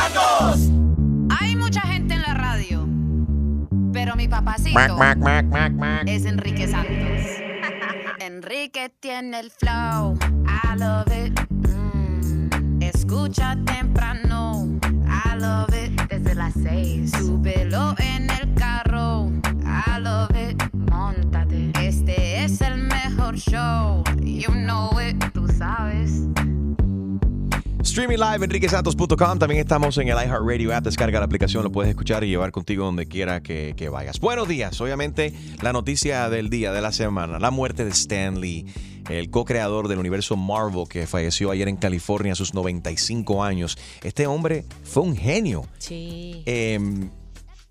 Santos. Hay mucha gente en la radio, pero mi papacito Mac, mac, mac, mac, mac. es Enrique Santos. Enrique tiene el flow, I love it. Mm. Escucha temprano, I love it. Desde las seis, súbelo en el carro, I love it. Montate, este es el mejor show, you know it, tú sabes. Streaming live, enriquesantos.com. También estamos en el iHeartRadio app. Descarga la aplicación, lo puedes escuchar y llevar contigo donde quiera que, que vayas. Buenos días. Obviamente, la noticia del día, de la semana, la muerte de Stan Lee, el co-creador del universo Marvel que falleció ayer en California a sus 95 años. Este hombre fue un genio. Sí. Em,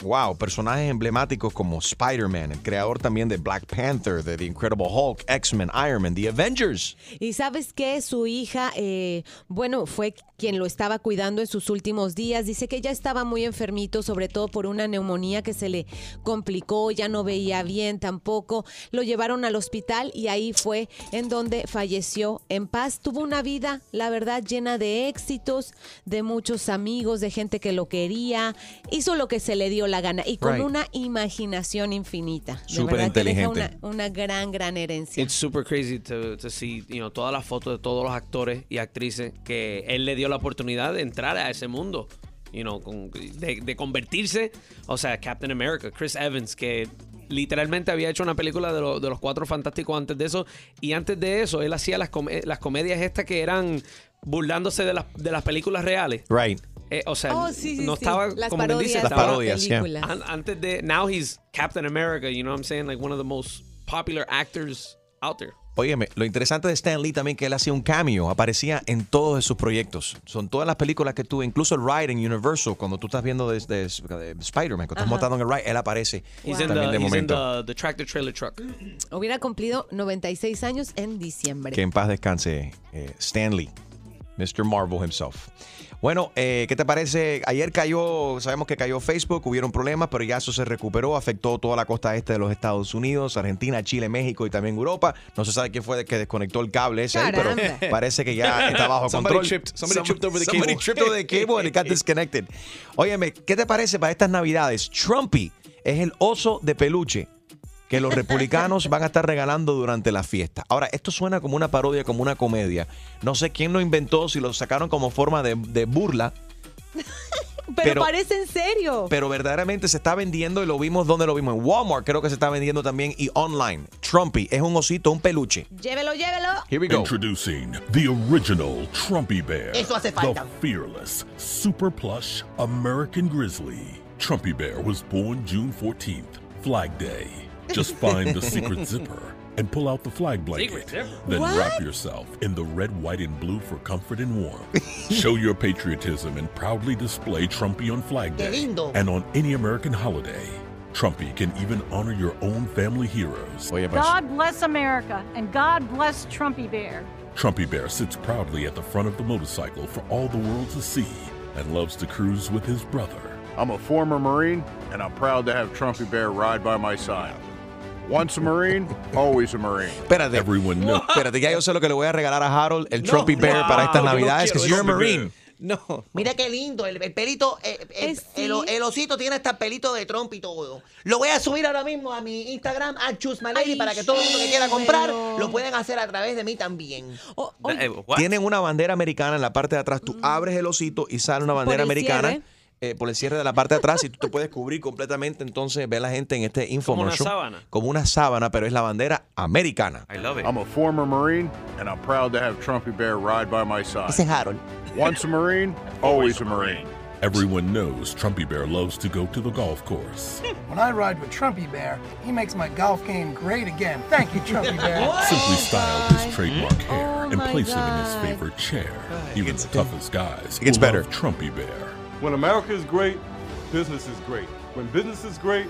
wow, personajes emblemáticos como Spider-Man, el creador también de Black Panther, de The Incredible Hulk, X-Men, Iron Man, The Avengers. Y sabes que su hija, eh, bueno, fue quien lo estaba cuidando en sus últimos días. Dice que ya estaba muy enfermito, sobre todo por una neumonía que se le complicó, ya no veía bien tampoco. Lo llevaron al hospital y ahí fue en donde falleció en paz. Tuvo una vida, la verdad, llena de éxitos, de muchos amigos, de gente que lo quería. Hizo lo que se le dio la gana y con Right. una imaginación infinita. De Súper verdad que deja inteligente. Una, una gran, gran herencia. It's super crazy to, to see, you know, todas las fotos de todos los actores y actrices que él le dio la oportunidad de entrar a ese mundo, you know, con- de, de convertirse, o sea, Captain America, Chris Evans, que literalmente había hecho una película de, lo- de los Cuatro Fantásticos antes de eso, y antes de eso él hacía las, come- las comedias estas que eran burlándose de las, de las películas reales. Right. Eh, o sea, Oh, sí, sí, no sí. estaba, Las como quien dice, parodias Las parodias, yeah. películas. An- antes de now he's Captain America, you know what I'm saying? Like one of the most popular actors out there. Óyeme, lo interesante de Stan Lee también que él hacía un cameo, aparecía en todos de sus proyectos. Son todas las películas que tuve, incluso el ride en Universal, cuando tú estás viendo de, de- de Spider-Man, cuando estás montando en el ride, él aparece también the, de he's in momento. the, the tractor trailer truck. Hubiera cumplido 96 años en diciembre. Que en paz descanse eh, Stan Lee, Mr. Marvel himself. Bueno, eh, ¿qué te parece? Ayer cayó, sabemos que cayó Facebook, hubieron problemas, pero ya eso se recuperó, afectó toda la costa este de los Estados Unidos, Argentina, Chile, México y también Europa. No se sabe quién fue el que desconectó el cable ese ahí, pero parece que ya está bajo Somebody control. tripped- somebody tripped over the somebody cable. tripped over the cable and it got disconnected. Óyeme, ¿qué te parece para estas navidades? Trumpy es el oso de peluche que los republicanos van a estar regalando durante la fiesta. Ahora, esto suena como una parodia, como una comedia. No sé quién lo inventó, si lo sacaron como forma de, de burla, pero, pero- parece en serio. pero verdaderamente se está vendiendo y lo vimos donde lo vimos. En Walmart creo que se está vendiendo también y online. Trumpy es un osito, un peluche. llévelo, llévelo. Here we go. Introducing the original Trumpy Bear. Eso hace falta. The fearless, super plush American Grizzly. Trumpy Bear was born June 14th, Flag Day. Just find the secret zipper and pull out the flag blanket. Then What? wrap yourself in the red, white, and blue for comfort and warmth. Show your patriotism and proudly display Trumpy on Flag Day and on any American holiday. Trumpy can even honor your own family heroes. God bless America and God bless Trumpy Bear. Trumpy Bear sits proudly at the front of the motorcycle for all the world to see and loves to cruise with his brother. I'm a former Marine, and I'm proud to have Trumpy Bear ride by my side. Once a Marine, always a Marine. espérate. Everyone knows. Espérate, ya yo sé lo que le voy a regalar a Harold, el Trumpy Bear para estas no navidades, quiero because you're a Marine. No. Mira qué lindo, el, el pelito, eh, el, sí. el- el osito tiene hasta pelito de trompa y todo. Lo voy a subir ahora mismo a mi Instagram, a Choose My Lady, para que todo el mundo que quiera comprar lo pueden hacer a través de mí también. Eh? Tienen una bandera americana en la parte de atrás. Tú abres el osito y sale una bandera americana. cierre. Eh, por el cierre de la parte de atrás y tú te puedes cubrir completamente. Entonces ve la gente en este infomercial. sábana. Como una sábana, pero es la bandera americana. I love it. I'm a former Marine, and I'm proud to have Trumpy Bear ride by my side. Ese es Harold. Once a Marine, always a Marine. Everyone knows Trumpy Bear loves to go to the golf course. When I ride with Trumpy Bear, he makes my golf game great again. Thank you, Trumpy Bear. Simply style his trademark hair Oh and my place him in his favorite chair. Even the toughest guys It gets better. love Trumpy Bear. When America is great, business is great. When business is great,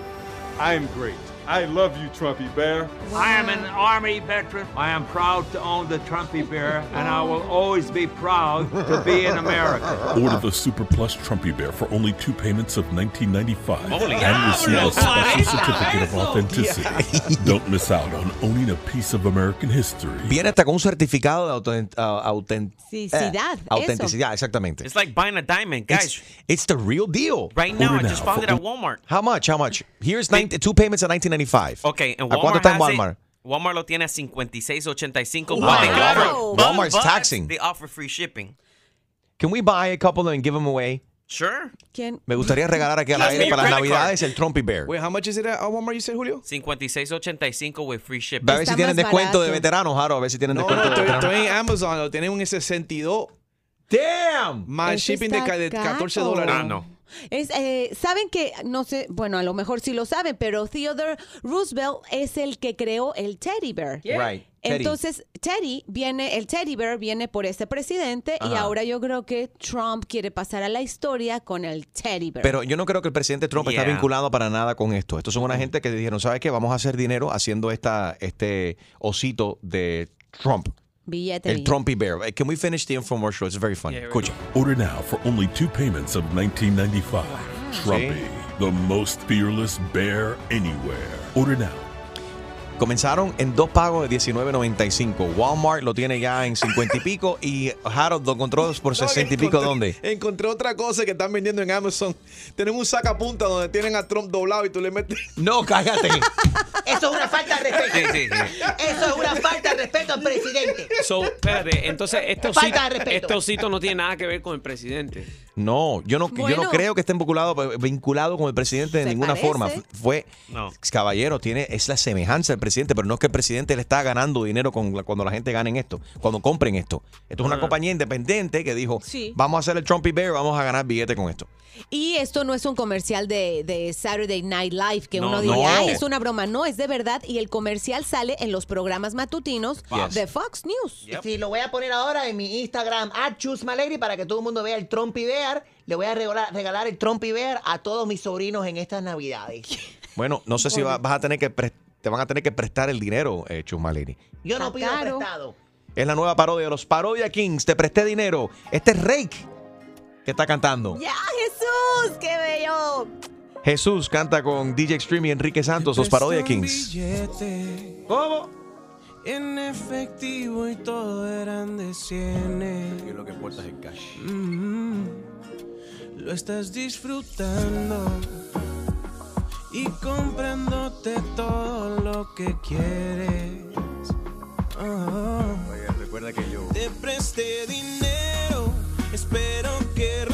I am great. I love you, Trumpy Bear. I am an Army veteran. I am proud to own the Trumpy Bear, and I will always be proud to be in America. Order the Super Plus Trumpy Bear for only two payments of $19.95 Holy and receive a special certificate of authenticity. Don't miss out on owning a piece of American history. Viene hasta con un certificado de autent- ah, autent- Autenticidad, eh, autenticidad, exactamente. It's like buying a diamond, guys. It's, it's the real deal. Right now, Order I just now found it at Walmart. How much? How much? Here's 90 two payments at 1995. Okay, and ¿A cuánto Walmart está en Walmart? Walmart lo tiene a 56.85. Wow. but they Wow. offer- but- Walmart's but taxing. They offer free shipping. Can we buy a couple and give them away? Sure. ¿Quién? Me gustaría regalar aquí al aire para las navidades el Trumpy Bear. Wait, how much is it at Walmart, you said, Julio? 56.85 with free shipping. A ver si tienen descuento de veteranos, Jaro. A ver si tienen No, descuento no, de estoy, veteranos. estoy en Amazon, lo tienen un 62. Damn. Más shipping de, de 14 caro. dólares. Ah, no. Es, eh, Saben que, no sé, bueno, a lo mejor sí lo saben, pero Theodore Roosevelt es el que creó el teddy bear. Right. Teddy. Entonces, Teddy viene, el teddy bear viene por ese presidente y ahora yo creo que Trump quiere pasar a la historia con el teddy bear. Pero yo no creo que el presidente Trump está Yeah. vinculado para nada con esto. Estos son una gente que dijeron, ¿sabes qué? Vamos a hacer dinero haciendo esta, este osito de Trump. Billete, El. Trumpy Bear. Eh, Can we finish the infomercial? It's very funny. Escucha. Order now for only two payments of $19.95. Trumpy, the most fearless bear anywhere. Order now. Comenzaron en dos pagos de $19.95. Walmart lo tiene ya en 50 y pico y Harold lo encontró por 60 y pico. ¿Dónde? Encontré otra cosa que están vendiendo en Amazon. Tienen un sacapunta donde tienen a Trump doblado y tú le metes. No, cállate. Eso es una falta de respeto. Sí, sí, sí. Eso es una falta de respeto al presidente. So, espérate, entonces este Falta osito, de respeto. este osito no tiene nada que ver con el presidente. No, yo no, yo no creo que estén vinculados vinculado con el presidente de ninguna parece. forma. Fue, No. caballero, tiene, es la semejanza del presidente, pero no es que el presidente le está ganando dinero con la- cuando la gente gane en esto, cuando compren esto. Esto es una Ah. compañía independiente que dijo, Sí. vamos a hacer el Trumpy Bear, vamos a ganar billete con esto. Y esto no es un comercial de, de Saturday Night Live que No, uno no. diría, ay, es una broma. No, es de verdad. Y el comercial sale en los programas matutinos Yes. de Fox News. Sí, lo voy a poner ahora en mi Instagram, @chusmalegri, para que todo el mundo vea el Trumpy Bear. Le voy a regalar, regalar el Trumpy Bear a todos mis sobrinos en estas navidades. Bueno, no sé si va- vas a tener que pres- te van a tener que prestar el dinero, eh. Yo no Está pido caro. prestado. Es la nueva parodia de los Parodia Kings. Te presté dinero. Este es Rake que está cantando. ¡Ya, Jesús! ¡Qué bello! Jesús canta con DJ Extreme y Enrique Santos, los Parodia Kings. ¿Cómo? En efectivo y todo eran de cienes. lo que importa es el cash. Lo estás disfrutando y comprándote todo lo que quieres. Oh. recuerda que yo. Te presté dinero, espero que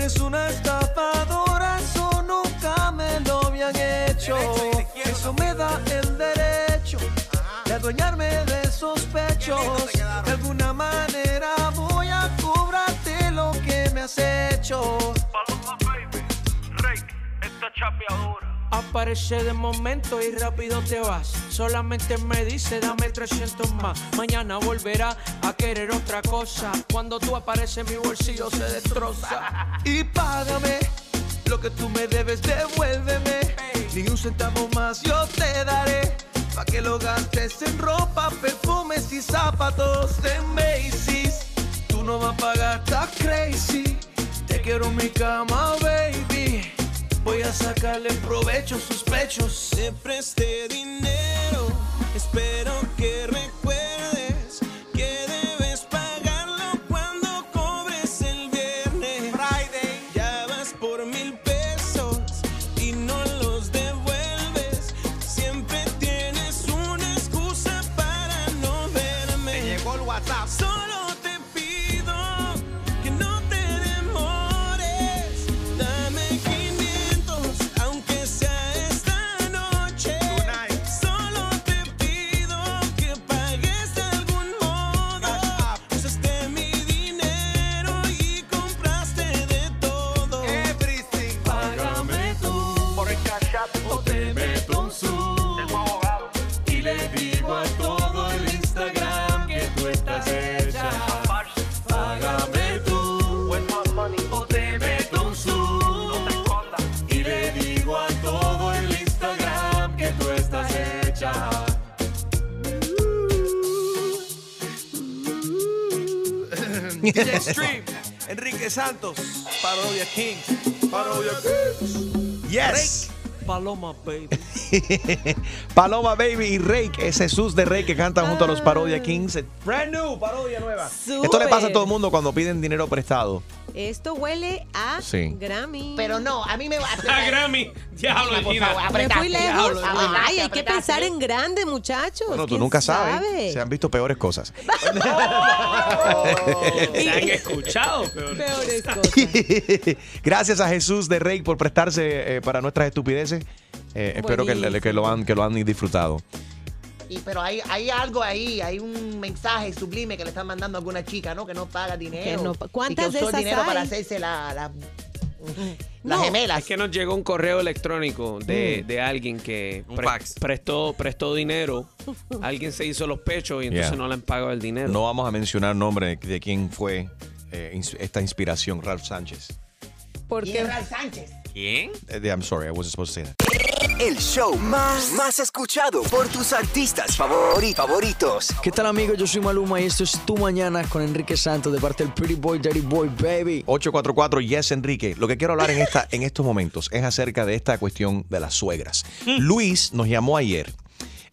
Eres una estafadora, eso nunca me lo habían hecho. Eso me da el derecho de adueñarme de esos pechos. De alguna manera voy a cobrarte lo que me has hecho. Aparece de momento y rápido te vas. Solamente me dice dame 300 más. Mañana volverá a querer otra cosa. Cuando tú apareces mi bolsillo se destroza. Y págame lo que tú me debes, devuélveme. Ni un centavo más yo te daré. Pa' que lo gastes en ropa, perfumes y zapatos de Macy's. Tú no vas a pagar, está crazy. Te quiero en mi cama, baby. Voy a sacarle provecho a sus pechos. Te presté dinero, espero que Stream, Enrique Santos, Parodia King, Parodia King. Yes. Paloma, baby. Paloma Baby y Rake, es Jesús de Rake que cantan junto a los Parodia Kings. Brand new, parodia nueva. Esto le pasa a todo el mundo cuando piden dinero prestado. Esto huele a Sí. Grammy. Pero no, a mí me va A Grammy. Diablo, Me fui lejos. Ay, apretaste, hay que pensar en grande, muchachos. Bueno, tú ¿Quién nunca sabes. sabe? Se han visto peores cosas. Se han escuchado, peor. Peores cosas. Gracias a Jesús de Rake por prestarse eh, para nuestras estupideces. Eh, espero que, que lo han, que lo han disfrutado. Y, pero hay, hay algo ahí, hay un mensaje sublime que le están mandando a alguna chica, ¿no? Que no paga dinero. Que no ¿Cuántas y que de usó el esas dinero para hay? hacerse la, la- las No. gemelas. Es que nos llegó un correo electrónico de, de alguien que pre- prestó, prestó dinero. Alguien se hizo los pechos y entonces Yeah. no le han pagado el dinero. No vamos a mencionar nombre de quién fue eh, esta inspiración, Ralph Sánchez. Y Porque es Ralph Sánchez. ¿Quién? Eh, I'm sorry, I wasn't supposed to say that. El show más, más escuchado por tus artistas favori- favoritos. ¿Qué tal amigos? Yo soy Maluma y esto es Tu Mañana con Enrique Santos de parte del Pretty Boy, Daddy Boy, Baby. 844 Yes Enrique. Lo que quiero hablar en, esta, en estos momentos es acerca de esta cuestión de las suegras. Luis nos llamó ayer.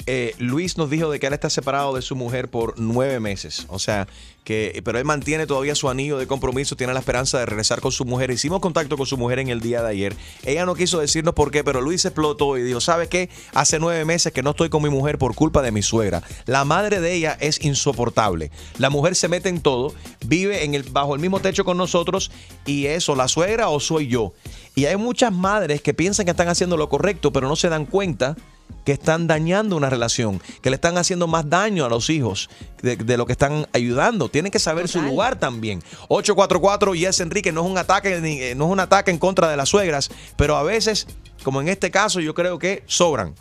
Eh, Luis nos dijo de que él está separado de su mujer por nueve meses. O sea, que, pero él mantiene todavía su anillo de compromiso, tiene la esperanza de regresar con su mujer. Hicimos contacto con su mujer en el día de ayer. Ella no quiso decirnos por qué, pero Luis explotó y dijo, ¿sabes qué? Hace nueve meses que no estoy con mi mujer por culpa de mi suegra. La madre de ella es insoportable. La mujer se mete en todo, vive en el, bajo el mismo techo con nosotros y eso, la suegra o soy yo. Y hay muchas madres que piensan que están haciendo lo correcto, pero no se dan cuenta que están dañando una relación, que le están haciendo más daño a los hijos de, de lo que están ayudando. Tienen que saber su lugar también. 844 Yes Enrique no es un ataque ni- eh, no es un ataque en contra de las suegras, pero a veces, como en este caso, yo creo que sobran.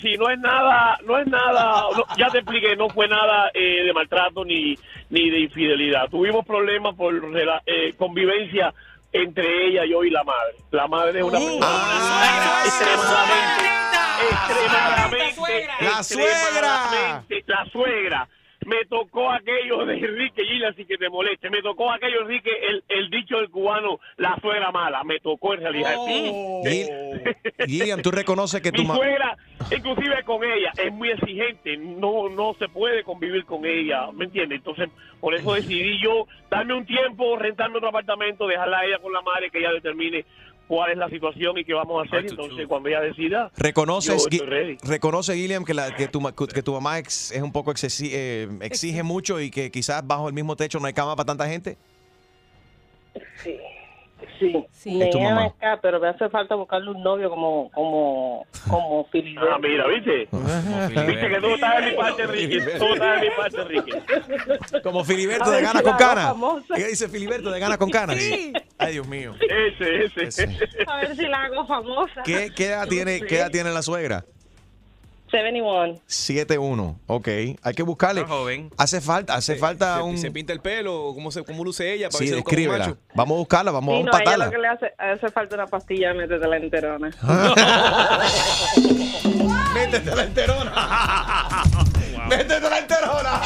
Sí, no es nada, no es nada, no, ya te expliqué, no fue nada eh, de maltrato ni, ni de infidelidad. Tuvimos problemas por eh, convivencia entre ella, yo y la madre. La madre es una persona extremadamente, extremadamente, ¡La suegra! extremadamente- la suegra. Me tocó aquello de Enrique Gila, así que te moleste. Me tocó aquello, Enrique, el, el dicho del cubano, la suegra mala. Me tocó en realidad. Gillian, tú reconoces que tu Mi ma- suegra, inclusive con ella, es muy exigente, no no se puede convivir con ella, ¿me entiendes? Entonces, por eso decidí yo darme un tiempo, rentarme otro apartamento, dejarla a ella con la madre, que ella determine cuál es la situación y qué vamos a hacer. Y entonces, cuando ella decida, ¿Reconoces, yo estoy Gui- ready. reconoce Gilliam que, la- que, tu, ma- que tu mamá ex- es un poco excesi- eh, exige mucho y que quizás bajo el mismo techo no hay cama para tanta gente? Sí, Es me tu mamá. acá, pero me hace falta buscarle un novio como como como Filiberto. Ah, mira, ¿viste? Viste que tú estás en mi parte, Ricky. Tú estás en mi parte, Ricky. Como Filiberto de si con famosa. Ella dice Filiberto de ganas con canas. Ay, Dios mío. Ese, ese. A ver si la hago famosa. ¿Qué, qué edad tiene, ¿Qué edad tiene la suegra? 71. 7-1. Ok. Hay que buscarle. joven. Hace falta, hace falta se, un. se pinta el pelo, cómo, se, cómo luce ella para Sí, ver si es como un descríbela. macho. Vamos a buscarla, vamos Sí, a no, a ella empatarla. lo que le hace, hace falta una pastilla, métete la enterona. Métete la enterona. Métete la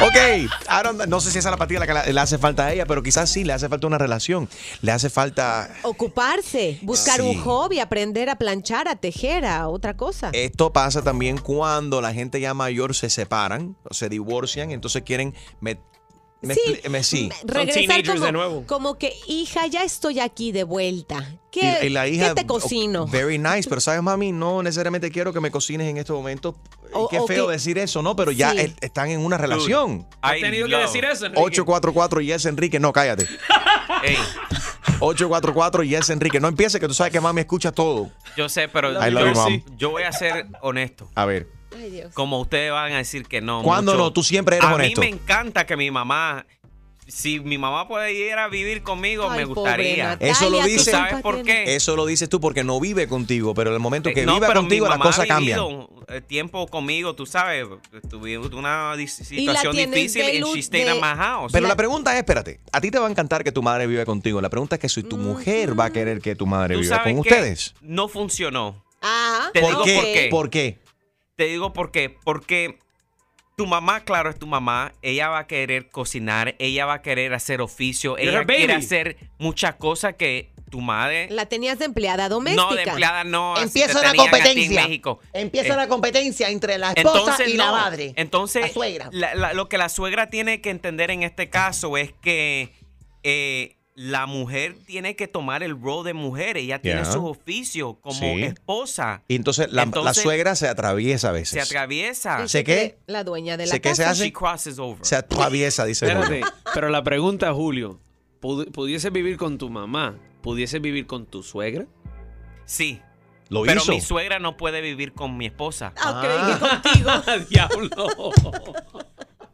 ok, don't- no sé si esa es la pastilla la que le, le hace falta a ella, pero quizás sí, le hace falta una relación. Le hace falta. ocuparse, buscar Sí. un hobby, aprender a planchar, a tejer, a otra cosa. Esto pasa también cuando la gente ya mayor se separan, o se divorcian, entonces quieren. Me, me- Sí, me- sí. Regresar como, como que, hija, ya estoy aquí de vuelta. ¿Qué, Y- y la hija, ¿qué te cocino? oh, Very nice, pero sabes, mami, no necesariamente quiero que me cocines en estos momentos. O- Qué feo decir eso, ¿no? Pero ya Sí. están en una relación. ¿Has tenido que decir eso, Enrique? 844 Yes Enrique, no, cállate. 844 Yes Enrique, no empieces que tú sabes que mami escucha todo. Yo sé, pero yo, yo voy a ser honesto. A ver. Como ustedes van a decir que no. ¿Cuándo mucho. no? Tú siempre eres a honesto. mí me encanta que mi mamá. Si mi mamá puede ir a vivir conmigo, me gustaría. Eso lo dice. ¿Sabes por qué? Eso lo dices tú porque no vive contigo, pero en el momento que Eh, no, viva contigo las cosas cambian. eh, tiempo conmigo, tú sabes, tuvimos una situación difícil luz she stayed de- at my house. Pero la pregunta es, espérate, a ti te va a encantar que tu madre viva contigo. La pregunta es que si tu mujer va a querer que tu madre ¿Tú viva sabes con qué? ustedes. No funcionó. Ah, Te ¿Por digo qué? por qué. ¿Por qué? Te digo por qué. Porque tu mamá, claro, es tu mamá. Ella va a querer cocinar, ella va a querer hacer oficio, You're ella quiere hacer muchas cosas que tu madre. La tenías de empleada doméstica. No, de empleada no. Empieza te una tenían a ti en competencia. México. Empieza Eh, una competencia entre la esposa entonces, y la madre. Entonces, La suegra. la- la- lo que la suegra tiene que entender en este caso es que eh, la mujer tiene que tomar el rol de mujer. Ella tiene Yeah. su oficio como Sí. esposa. Y entonces la, suegra se atraviesa a veces. Se atraviesa. ¿Se qué? La dueña de la ¿Se qué se casa. hace? She crosses over. Se atraviesa, dice Espérate, Julio. pero la pregunta, Julio, ¿pudi- ¿pudieses vivir con tu mamá? ¿Pudieses vivir con tu suegra? Sí. Lo Pero hizo. mi suegra no puede vivir con mi esposa. Ah, creí que contigo. Diablo.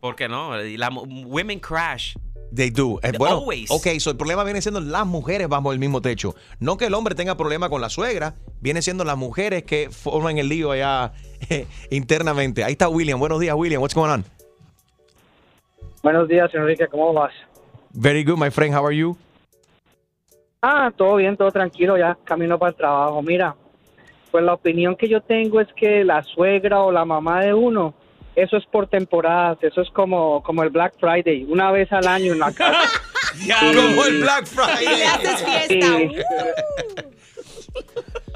¿Por qué no? La, women crash. They do. Eh, bueno, Always. ok, so el problema viene siendo las mujeres bajo el mismo techo. No que el hombre tenga problema con la suegra, viene siendo las mujeres que forman el lío allá eh, internamente. Ahí está William. Buenos días, William. What's going on? Buenos días, Enrique, ¿cómo vas? Very good, my friend. How are you? Ah, todo bien, todo tranquilo, ya camino para el trabajo. Mira, pues la opinión que yo tengo es que la suegra o la mamá de uno, eso es por temporadas, eso es como, como el Black Friday, una vez al año en la casa. Como el Black Friday. Y le haces fiesta.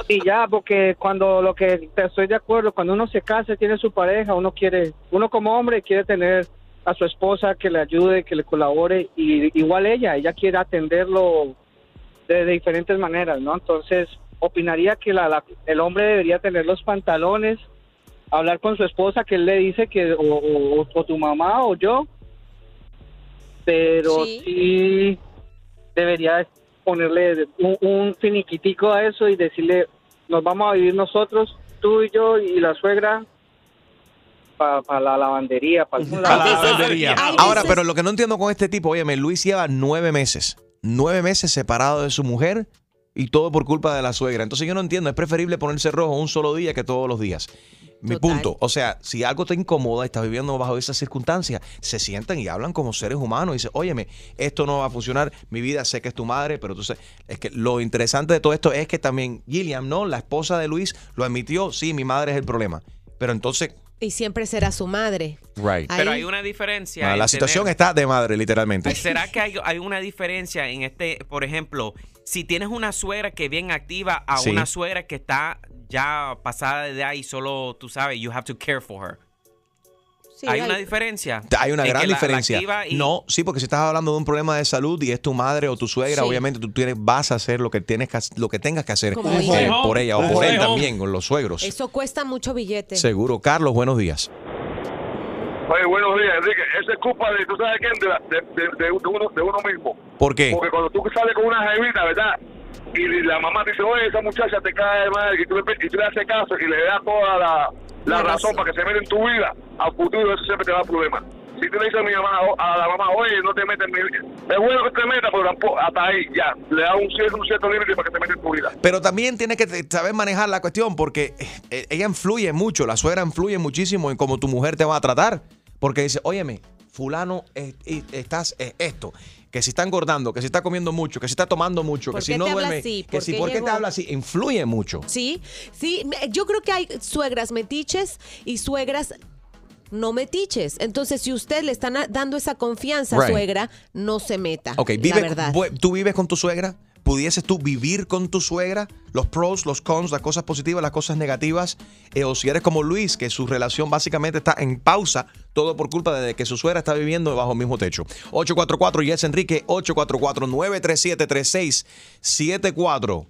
Y ya, porque cuando lo que te estoy de acuerdo, cuando uno se casa, tiene su pareja, uno quiere, uno como hombre quiere tener a su esposa que le ayude, que le colabore, y igual ella, ella quiere atenderlo de, de diferentes maneras, ¿no? Entonces, opinaría que la, la- el hombre debería tener los pantalones, hablar con su esposa, que él le dice que, o, o- o tu mamá o yo, pero Sí. sí debería ponerle un, un finiquitico a eso y decirle, nos vamos a vivir nosotros, tú y yo y la suegra, para la lavandería, para algún A lado. la lavandería. Ahora, pero lo que no entiendo con este tipo, óyeme, Luis lleva nueve meses, nueve meses separado de su mujer y todo por culpa de la suegra. Entonces yo no entiendo, es preferible ponerse rojo un solo día que todos los días. Mi Total. punto, o sea, si algo te incomoda, estás viviendo bajo esas circunstancias, se sientan y hablan como seres humanos y dicen, óyeme, esto no va a funcionar, mi vida sé que es tu madre, pero entonces, es que lo interesante de todo esto es que también Gilliam, ¿no? La esposa de Luis lo admitió, sí, mi madre es el problema. Pero entonces, Y siempre será su madre. right. Pero hay una diferencia. Ah, en la situación tener- está de madre, literalmente. ¿Será que hay, hay una diferencia en este, por ejemplo, si tienes una suegra que es bien activa a Sí. una suegra que está ya pasada de edad y solo, tú sabes, you have to care for her? Sí, hay hay- una diferencia. Hay una gran la- diferencia. y- No, sí, porque si estás hablando de un problema de salud y es tu madre o tu suegra, Sí. obviamente tú tienes, vas a hacer lo que tienes que, lo que tengas que hacer eh, por ella o por él también, con los suegros. Eso cuesta mucho billete. Seguro. Carlos, buenos días. Oye, buenos días, Enrique. Eso es culpa de, ¿tú sabes quién? De, la- de, de- de uno, de uno mismo. ¿Por qué? Porque cuando tú sales con una jevita, ¿verdad? Y la mamá te dice, oye, esa muchacha te cae mal, y tú, le- y tú le haces caso y le das toda la, razón, para que se meta en tu vida, al futuro eso siempre te da problemas. Si tú le dices a mi mamá, a la mamá, oye, no te metas en mi vida. Es bueno que te metas, pero tampoco, hasta ahí, ya. Le da un cierto, un cierto límite para que te metas en tu vida. Pero también tienes que saber manejar la cuestión porque eh, ella influye mucho, la suegra influye muchísimo en cómo tu mujer te va a tratar. Porque dice, óyeme, fulano, eh, estás eh, esto, que si está engordando, que si está comiendo mucho, que si está tomando mucho, ¿Por que si no duerme, así? que ¿Por si por qué te habla así, influye mucho. Sí, sí, yo creo que hay suegras metiches y suegras no metiches. Entonces, si usted le están dando esa confianza, Right. suegra, no se meta. Ok, la vive, verdad. bu- ¿tú vives con tu suegra? ¿Pudieses tú vivir con tu suegra? Los pros, los cons, las cosas positivas, las cosas negativas. Eh, o si eres como Luis, que su relación básicamente está en pausa, todo por culpa de que su suegra está viviendo bajo el mismo techo. 844 Yes Enrique, 844-937-3674.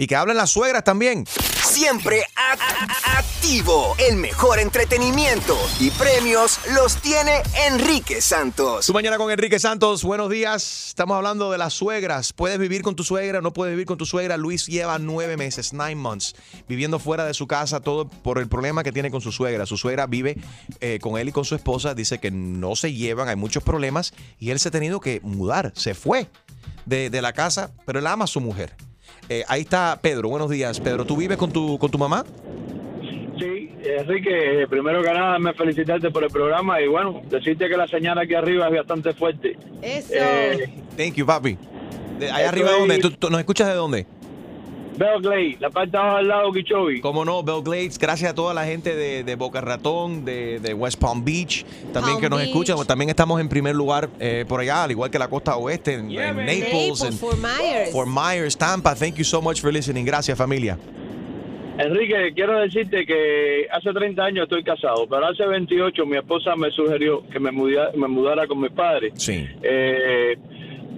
Y que hablen las suegras también. Siempre activo. El mejor entretenimiento y premios los tiene Enrique Santos. Tu mañana con Enrique Santos, buenos días. Estamos hablando de las suegras. ¿Puedes vivir con tu suegra? ¿No puedes vivir con tu suegra? Luis lleva nueve meses, nine months, viviendo fuera de su casa, todo por el problema que tiene con su suegra. Su suegra vive eh, con él y con su esposa, dice que no se llevan, hay muchos problemas y él se ha tenido que mudar, se fue de, de la casa, pero él ama a su mujer. Eh, ahí está Pedro, buenos días. Pedro, ¿tú vives con tu, con tu mamá? Sí, Enrique, primero que nada, me felicitarte por el programa y bueno, decirte que la señal aquí arriba es bastante fuerte. Eso. Eh, Thank you, papi. De- allá arriba, ¿dónde? ¿Tú, tú nos escuchas de dónde? Bell Glade, la parte de abajo al lado de Kichobi. Como no, Bell Glades, gracias a toda la gente de, de Boca Ratón, de, de West Palm Beach, también Palm que nos escuchan. También estamos en primer lugar eh, por allá, al igual que la costa oeste, en, en Naples, Naples, en Fort Myers. Fort Myers, Tampa. Thank you so much for listening. Gracias, familia. Enrique, quiero decirte que hace 30 años estoy casado, pero hace 28 mi esposa me sugirió que me, mudia- me mudara con mis padres. Sí. Eh,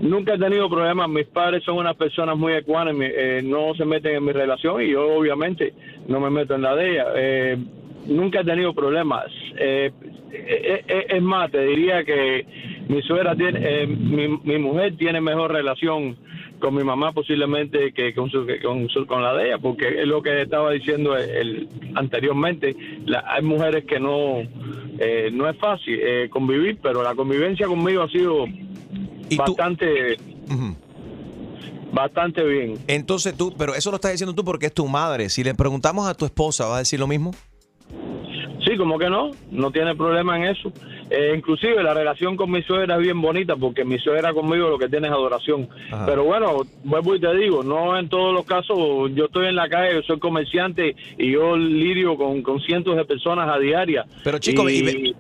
nunca he tenido problemas, mis padres son unas personas muy ecuánimes, eh, no se meten en mi relación y yo obviamente no me meto en la de ella. Eh, nunca he tenido problemas. Eh, eh, eh, es más, te diría que mi suegra tiene, eh, mi, mi mujer tiene mejor relación con mi mamá posiblemente que con, su, con, su- con la de ella, porque es lo que estaba diciendo el, anteriormente, la- hay mujeres que no, no es fácil convivir, pero la convivencia conmigo ha sido bastante, bastante bien. Entonces tú, pero eso lo estás diciendo tú porque es tu madre. Si le preguntamos a tu esposa, ¿va a decir lo mismo? Sí, como que no, no tiene problema en eso. Eh, inclusive la relación con mi suegra es bien bonita porque mi suegra conmigo lo que tiene es adoración. Ajá. Pero bueno, vuelvo y te digo, no en todos los casos, yo estoy en la calle, yo soy comerciante y yo lidio con, con cientos de personas a diaria. Pero chico, Y-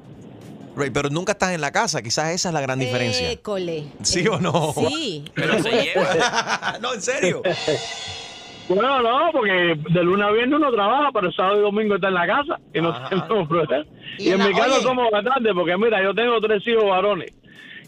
pero nunca estás en la casa. Quizás esa es la gran diferencia. École. ¿Sí o no? Sí. Pero se lleva. no, en serio. Bueno, no, porque de lunes a viernes uno trabaja, pero sábado y domingo está en la casa y no tenemos problema. Y Y, en en la- mi caso oye. somos bastante, porque mira, yo tengo tres hijos varones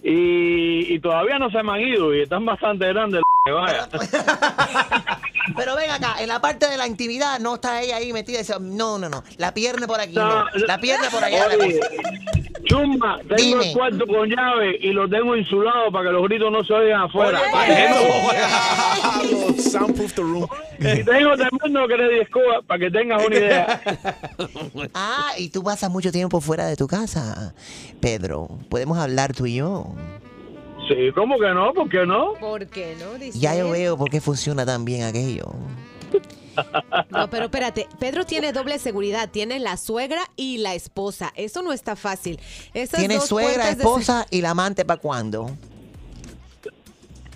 y, y todavía no se me han ido y están bastante grandes. Que vaya. Pero ven acá, en la parte de la intimidad no está ella ahí metida. y dice, No, no, no. La pierna por aquí, no. No, La pierna por allá. Oye, Chumba, tengo Dime. el cuarto con llave y lo tengo insulado para que los gritos no se oigan afuera. Soundproof the room. Y tengo tremendo credit score para que tengas una idea. Ah, y tú pasas mucho tiempo fuera de tu casa, Pedro. Podemos hablar tú y yo. Sí, ¿cómo que no? ¿Por qué no? ¿Por qué no? Dice Ya yo veo por qué funciona tan bien aquello. No, pero espérate, Pedro tiene doble seguridad, tiene la suegra y la esposa. Eso no está fácil. Esas dos suegra, de esposa y la amante para cuándo.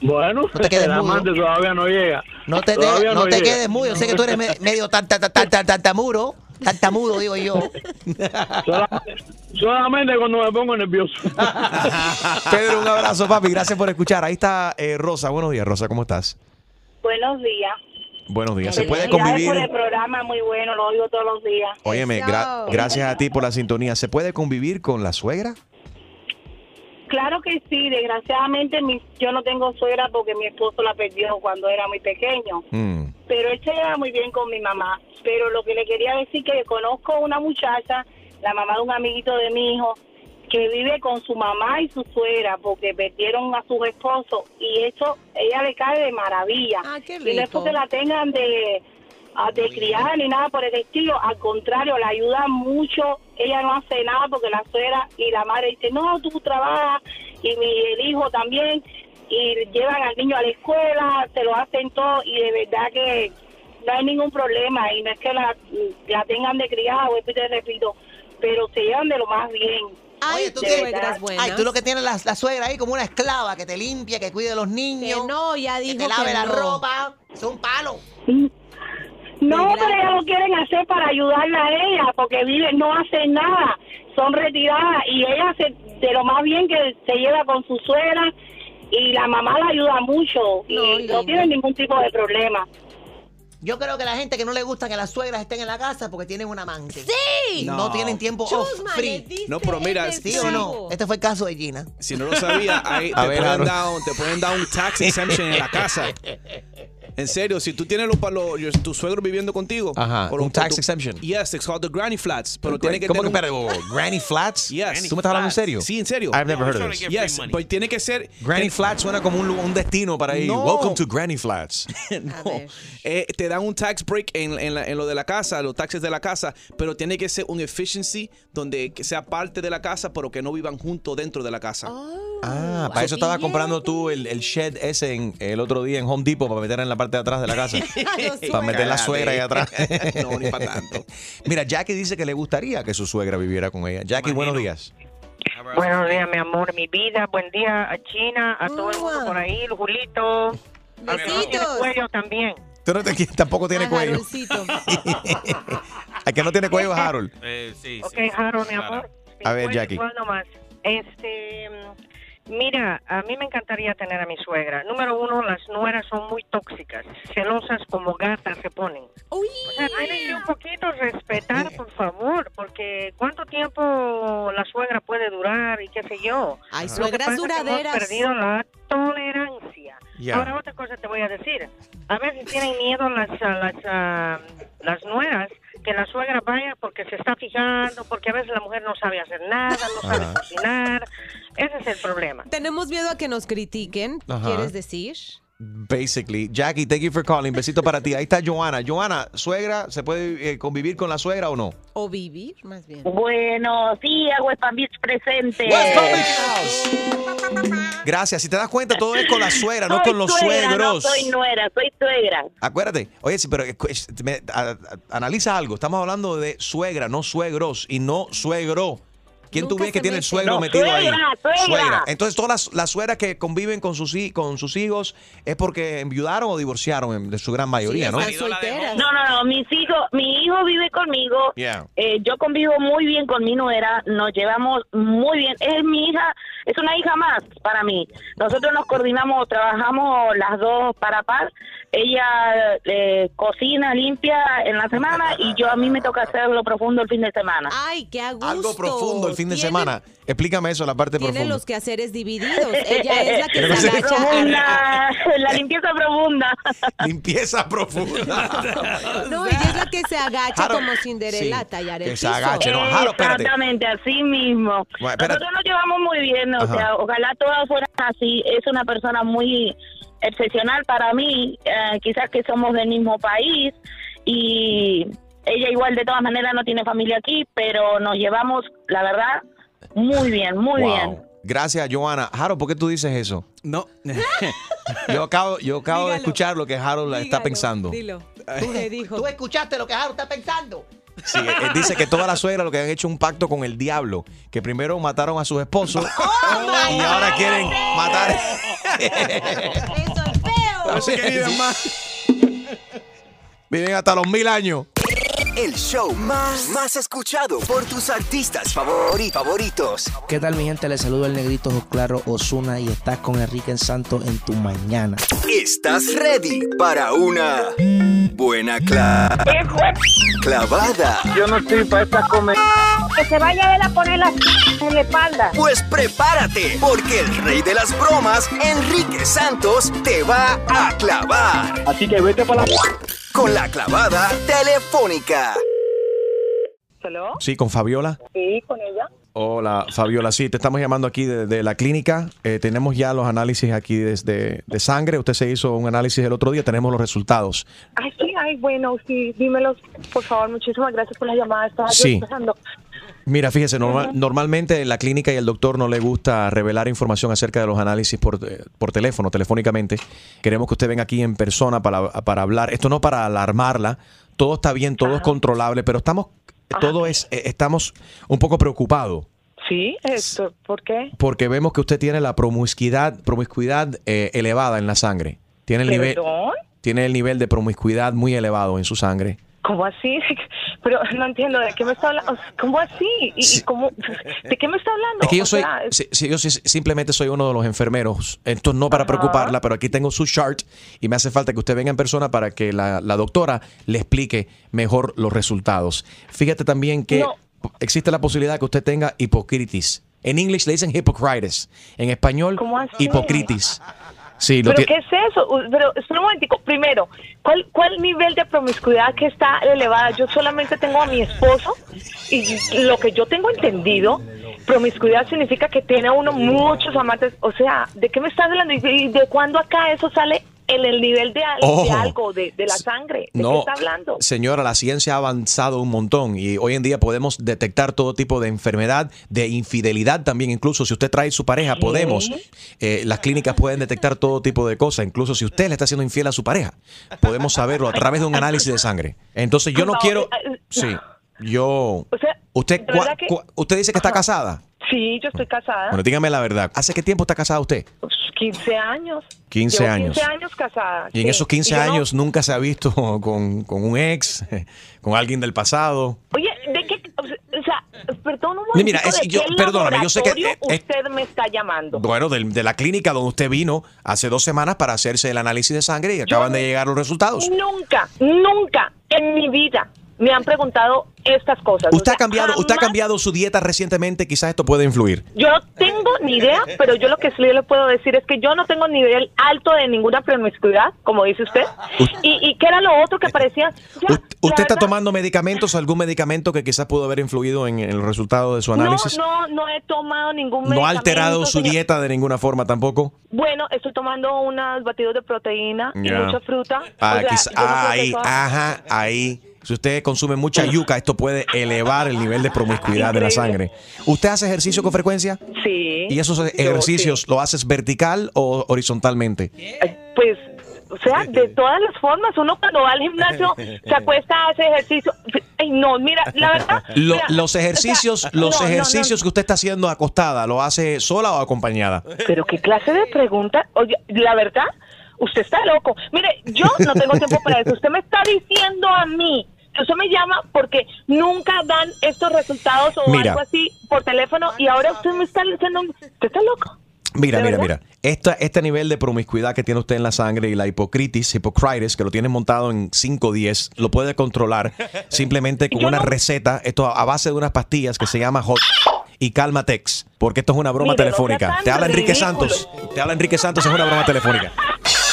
Bueno, te quedes el mudo. amante todavía no llega. No te, Todavía no te llega. quedes mudo. Yo sé que tú eres me- medio tar- tar- tar- tar- tartamudo. Tartamudo, digo yo. Solamente, solamente cuando me pongo nervioso. Pedro, un abrazo, papi. Gracias por escuchar. Ahí está eh, Rosa. Buenos días, Rosa. ¿Cómo estás? Buenos días. Buenos días. ¿Se puede convivir? por el programa, muy bueno, lo oigo todos los días. Óyeme, gra- gracias a ti por la sintonía. ¿Se puede convivir con la suegra? Claro que sí, desgraciadamente mi, yo no tengo suegra porque mi esposo la perdió cuando era muy pequeño, Mm. pero él se lleva muy bien con mi mamá. Pero lo que le quería decir que conozco una muchacha, la mamá de un amiguito de mi hijo, que vive con su mamá y su suegra porque perdieron a sus esposos y eso ella le cae de maravilla. qué y no es porque la tengan de a- de criada ni nada por el estilo, al contrario, la ayuda mucho, ella no hace nada porque la suegra y la madre dicen, no, tú trabajas y mi, el hijo también, y llevan al niño a la escuela, se lo hacen todo y de verdad que no hay ningún problema y no es que la, la tengan de criada, vuelvo y te repito, pero se llevan de lo más bien. Oye, tú verdad. Ay, tú lo que tienes la, la suegra ahí como una esclava que te limpia, que cuide a los niños. Que no, ya que dijo te lave que la no. ropa. Es un palo. No, pero ellas lo quieren hacer para ayudarla a ella, porque viven, no hacen nada, son retiradas y ella se, de lo más bien que se lleva con su suegra y la mamá la ayuda mucho y no tienen ningún tipo de problema. Yo creo que la gente que no le gusta que las suegras estén en la casa porque tienen un amante. ¡Sí! Y no, No. tienen tiempo off, Chusma, free. No, pero mira, ¿Sí o no? Este fue el caso de Gina. Si no lo sabía, ahí te, A ver, pueden Aaron. dar, un- te pueden dar un tax exemption en la casa. En serio, si tú tienes los, los- los- tus suegros viviendo contigo. Ajá, los- un tax tu- exemption. Yes, it's called the granny flats. Pero tiene que ¿Cómo tener que, oh, Granny Flats? Yes. ¿Tú me estás hablando en serio? Sí, en serio. I've never heard of this. Yes, pero tiene que ser. Granny Flats suena como un, un destino para ir. No. Welcome to Granny Flats. no. Eh, te dan un tax break en, en la- en lo de la casa, los taxes de la casa, pero tiene que ser un efficiency donde que sea parte de la casa, pero que no vivan juntos dentro de la casa. Ah, para eso estabas comprando tú el, el shed ese en, el otro día en Home Depot para meter en la parte de atrás de la casa. para meter la suegra ahí atrás. no, ni para tanto. Mira, Jackie dice que le gustaría que su suegra viviera con ella. Jackie, buenos días. Buenos días, mi amor, mi vida. Buen día a China, a todo el mundo por ahí, Julito. A Besitos. Cuello también. Tú no te- tampoco tiene cuello. El que no tiene cuello Harold. Eh, sí, Ok, Harold, mi amor. A ver, Jackie. Este, mira, a mí me encantaría tener a mi suegra. Número uno, las nueras son muy tóxicas, celosas como gatas se ponen. O sea, tienen que un poquito respetar, por favor, porque ¿cuánto tiempo la suegra puede durar y qué sé yo? Hay suegras duraderas. Hemos perdido la tolerancia. Ahora otra cosa te voy a decir. A veces tienen miedo las a las ah, las nueras que la suegra vaya porque se está fijando, porque a veces la mujer no sabe hacer nada, no sabe Ajá. cocinar. Ese es el problema. Tenemos miedo a que nos critiquen, Ajá. ¿quieres decir? Basically. Jackie, thank you for calling. Besito para ti. Ahí está Joana. Joana, ¿suegra? ¿Se puede eh, convivir con la suegra o no? O vivir, más bien. Buenos días, West Palm Beach presente. West Palm Gracias. Si te das cuenta, todo es con la suegra, no con los suegra, suegros. No soy nuera, soy suegra. Acuérdate, oye, sí, pero escu- es- me- a- a- analiza algo. Estamos hablando de suegra, no suegros y no suegro. ¿Quién tú Nunca ves que tiene el suegro No, metido ahí? suegra, suegra. Entonces, todas las, las suegras que conviven con sus, con sus hijos es porque enviudaron o divorciaron en- de su gran mayoría, ¿no? No, no, no, mis hijos, mi hijo vive conmigo. Yeah. Eh, yo convivo muy bien con mi nuera, nos llevamos muy bien. Es mi hija, es una hija más para mí. Nosotros nos coordinamos, trabajamos las dos para par. Ella eh, cocina, limpia en la semana y yo a mí me toca hacer lo profundo el fin de semana. Ay, qué a gusto. Algo profundo el fin de Tiene- semana. Explícame eso, la parte Tiene profunda. los quehaceres divididos. Ella es la que se no agacha. Profunda, la limpieza profunda. Limpieza profunda. No, ella es la que se agacha Jaro, como Cinderella sí, a tallar que el se piso. agache, no, Jaro, espérate. Exactamente, así mismo. Bueno. Nosotros nos llevamos muy bien, o Ajá. sea, ojalá todas fueran así. Es una persona muy excepcional para mí, eh, quizás que somos del mismo país y ella igual de todas maneras no tiene familia aquí, pero nos llevamos, la verdad, muy bien, muy Wow. bien. Gracias, Joana. Harold, ¿por qué tú dices eso? No. Yo acabo, yo acabo de escuchar lo que Harold está pensando. Dilo. ¿Tú, ¿Tú escuchaste lo que Harold está pensando? Sí, él él dice que todas las suegras lo que han hecho un pacto con el diablo, que primero mataron a sus esposos y ahora quieren matar. No se querían Viven hasta los mil años. El show más, más escuchado por tus artistas favori- favoritos. ¿Qué tal mi gente? Les saludo el negrito Claro Osuna y estás con Enrique Santos en tu mañana. ¿Estás ready para una buena cla- clavada? Yo no estoy para esta comedia. Que se vaya él a poner la en la espalda. Pues prepárate, porque el rey de las bromas, Enrique Santos, te va a clavar. Así que vete para la... Con la clavada telefónica. ¿Hello? Sí, con Fabiola. Sí, con ella. Hola, Fabiola. Sí, te estamos llamando aquí de, de la clínica. Eh, tenemos ya los análisis aquí desde de sangre. Usted se hizo un análisis el otro día. Tenemos los resultados. Ay, sí, ay, bueno, sí, dímelos, por favor, muchísimas gracias por la llamada. Estaba yo Sí. esperando. Mira, fíjese, normal- normalmente en la clínica y el doctor no le gusta revelar información acerca de los análisis por, eh, por teléfono, telefónicamente. Queremos que usted venga aquí en persona para, para hablar. Esto no para alarmarla. Todo está bien, todo es controlable, pero estamos, todo es, eh, estamos un poco preocupados. Sí, esto, ¿por qué? porque vemos que usted tiene la promiscuidad, promiscuidad eh, elevada en la sangre. Tiene el nivel, ¿Perdón? tiene el nivel de promiscuidad muy elevado en su sangre. ¿Cómo así? Pero no entiendo, ¿de qué me está hablando? ¿Cómo así? ¿Y, cómo, ¿De qué me está hablando? Es que yo O soy, sea, es- sí, sí, yo sí- simplemente soy uno de los enfermeros. Esto no para preocuparla, pero aquí tengo su chart y me hace falta que usted venga en persona para que la, la doctora le explique mejor los resultados. Fíjate también que No. existe la posibilidad que usted tenga hipocritis. En inglés le dicen hypocritis. En español, hipocritis. Sí, lo ¿Pero qué es eso? Pero, espera un momentico. Primero, ¿cuál, ¿cuál nivel de promiscuidad que está elevada? Yo solamente tengo a mi esposo y lo que yo tengo entendido, promiscuidad significa que tiene uno muchos amantes. O sea, ¿de qué me estás hablando? ¿Y de, y de cuándo acá eso sale en el nivel de, algo, de, de la sangre? ¿De qué No, está hablando? señora, la ciencia ha avanzado un montón y hoy en día podemos detectar todo tipo de enfermedad, de infidelidad también. Incluso si usted trae su pareja, podemos. eh, las clínicas pueden detectar todo tipo de cosas. Incluso si usted le está siendo infiel a su pareja, podemos saberlo a través de un análisis de sangre. Entonces yo no quiero. favor, eh, Sí, yo. O sea, Usted, de cua- verdad que- cua- usted dice que está casada. Sí, yo estoy casada. Bueno, dígame la verdad. ¿Hace qué tiempo está casada usted? 15 años. 15 Llevo años. 15 años casada. Y en esos 15 Y yo no- años nunca se ha visto con, con un ex, con alguien del pasado. Oye, ¿de qué? O sea, perdón un Mira, mira, momentico, es- ¿de yo- qué perdóname, yo sé que, eh, usted me está llamando. Bueno, de, la clínica donde usted vino hace dos semanas para hacerse el análisis de sangre y acaban de llegar los resultados. Nunca, nunca en mi vida me han preguntado estas cosas. Usted O ha cambiado, usted ha jamás- cambiado su dieta recientemente, quizás esto puede influir. Yo no tengo ni idea, pero yo lo que sí le puedo decir es que yo no tengo nivel alto de ninguna promiscuidad, como dice usted. ¿Y, y qué era lo otro que parecía? Ya, la ¿Usted está tomando medicamentos, algún medicamento que quizás pudo haber influido en el resultado de su análisis? No, no, no he tomado ningún ¿No ha alterado medicamento, su señor. dieta de ninguna forma tampoco? Bueno, estoy tomando unos batidos de proteína y mucha fruta. Ah, O sea, quizá- ahí, ajá, ahí. Si usted consume mucha yuca, esto puede elevar el nivel de promiscuidad de la sangre. ¿Usted hace ejercicio con frecuencia? Sí. ¿Y esos ejercicios lo haces vertical o horizontalmente? Pues, o sea, de todas las formas, uno cuando va al gimnasio se acuesta, hace ejercicio. Ay, no, mira, la verdad. Lo- mira, los o sea, ejercicios, no, los no, no. ejercicios que usted está haciendo acostada, ¿lo hace sola o acompañada? Pero qué clase de pregunta. Oye, la verdad, usted está loco. Mire, yo no tengo tiempo para eso. Usted me está diciendo a mí. Usted me llama porque nunca dan estos resultados o Mira. algo así por teléfono y ahora usted me está diciendo, usted está loco. Mira, ¿De mira, verdad? mira. Esta, este nivel de promiscuidad que tiene usted en la sangre y la hipocritis, hipocritis, que lo tiene montado en 5 o 10, lo puede controlar simplemente con una receta, esto a base de unas pastillas que se llama Hot y Calmatex, porque esto es una broma Mire, telefónica. Te habla Enrique ridículo. Santos. Te habla Enrique Santos, es una broma telefónica.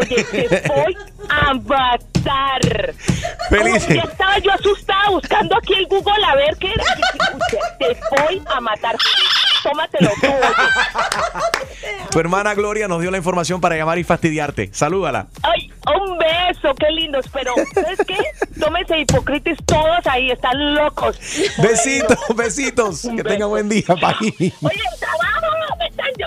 Oye, te voy a matar. Feliz. Oh, ya estaba yo asustada buscando aquí el Google a ver qué era. Te voy a matar. Tómatelo tú, oye. Tu hermana Gloria nos dio la información para llamar y fastidiarte. Salúdala. Ay, un beso, qué lindos. Pero, ¿sabes qué? Tómense hipocritis todos ahí, están locos. Besitos, besitos. Que tenga buen día, bye. Oye, trabajo, me están yo.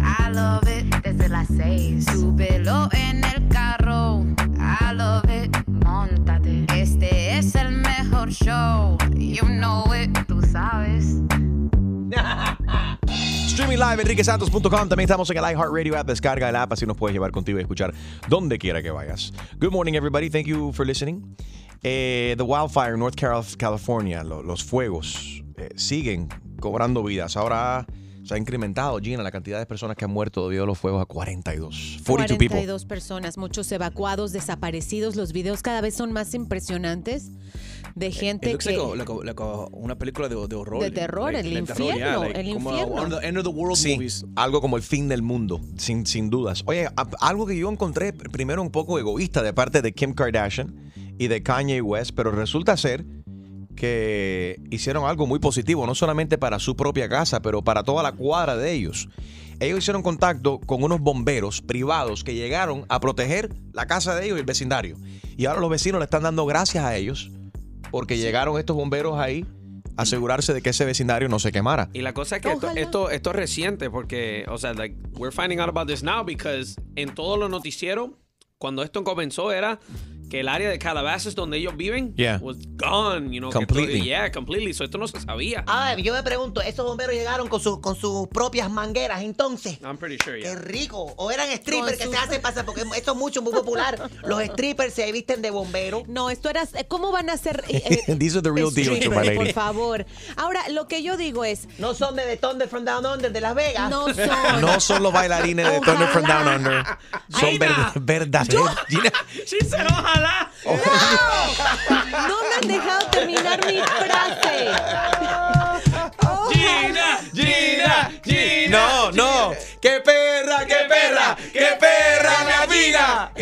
I love it. Desde las seis, súbelo en el carro, I love it. Montate, este es el mejor show, you know it, tú sabes. Streaming live, enriquesantos.com. También estamos en el iHeartRadio app. Descarga el app, así nos puedes llevar contigo y escuchar donde quiera que vayas. Good morning, everybody. Thank you for listening. Eh, the wildfire in North Cal- California, lo- los fuegos, eh, siguen cobrando vidas. Ahora se ha incrementado, Gina, la cantidad de personas que han muerto debido a los fuegos a 42. 42 people. 42 personas, muchos evacuados, desaparecidos. Los videos cada vez son más impresionantes de gente It looks que... like, a- like a- like a- una película de, de horror. De terror, el terror, yeah, infierno, like el como infierno. the end of the world Sí, movies. algo como el fin del mundo, sin, sin dudas. Oye, a- algo que yo encontré pr- primero un poco egoísta de parte de Kim Kardashian y de Kanye West, pero resulta ser que hicieron algo muy positivo, no solamente para su propia casa, pero para toda la cuadra de ellos. Ellos hicieron contacto con unos bomberos privados que llegaron a proteger la casa de ellos y el vecindario. Y ahora los vecinos le están dando gracias a ellos porque llegaron estos bomberos ahí a asegurarse de que ese vecindario no se quemara. Y la cosa es que esto, esto, esto es reciente porque, o sea, like, we're finding out about this now because en todos los noticieros, cuando esto comenzó era que el área de Calabasas donde ellos viven Yeah. was gone, you know. Completely. todo- yeah, completely. So esto no se sabía. A ver, yo me pregunto, ¿esos bomberos llegaron con, sus con sus propias mangueras entonces? I'm pretty sure, Qué yeah. rico. O eran strippers que sus- se hacen pasar, porque esto es mucho, muy popular. Los strippers se visten de bombero. No, esto era. ¿Cómo van a ser? eh, eh, These are the real deal, strippers, my lady. Por favor. Ahora, lo que yo digo es. No son de The Thunder from Down Under de Las Vegas. No son. No son los bailarines de Thunder from Down Under. Son Gina. ver- verdaderos. Gina, She said, ojalá. No me han dejado terminar mi frase. Gina, Gina, Gina. No, no. ¡Qué perra, qué perra! ¡Qué perra me gallina!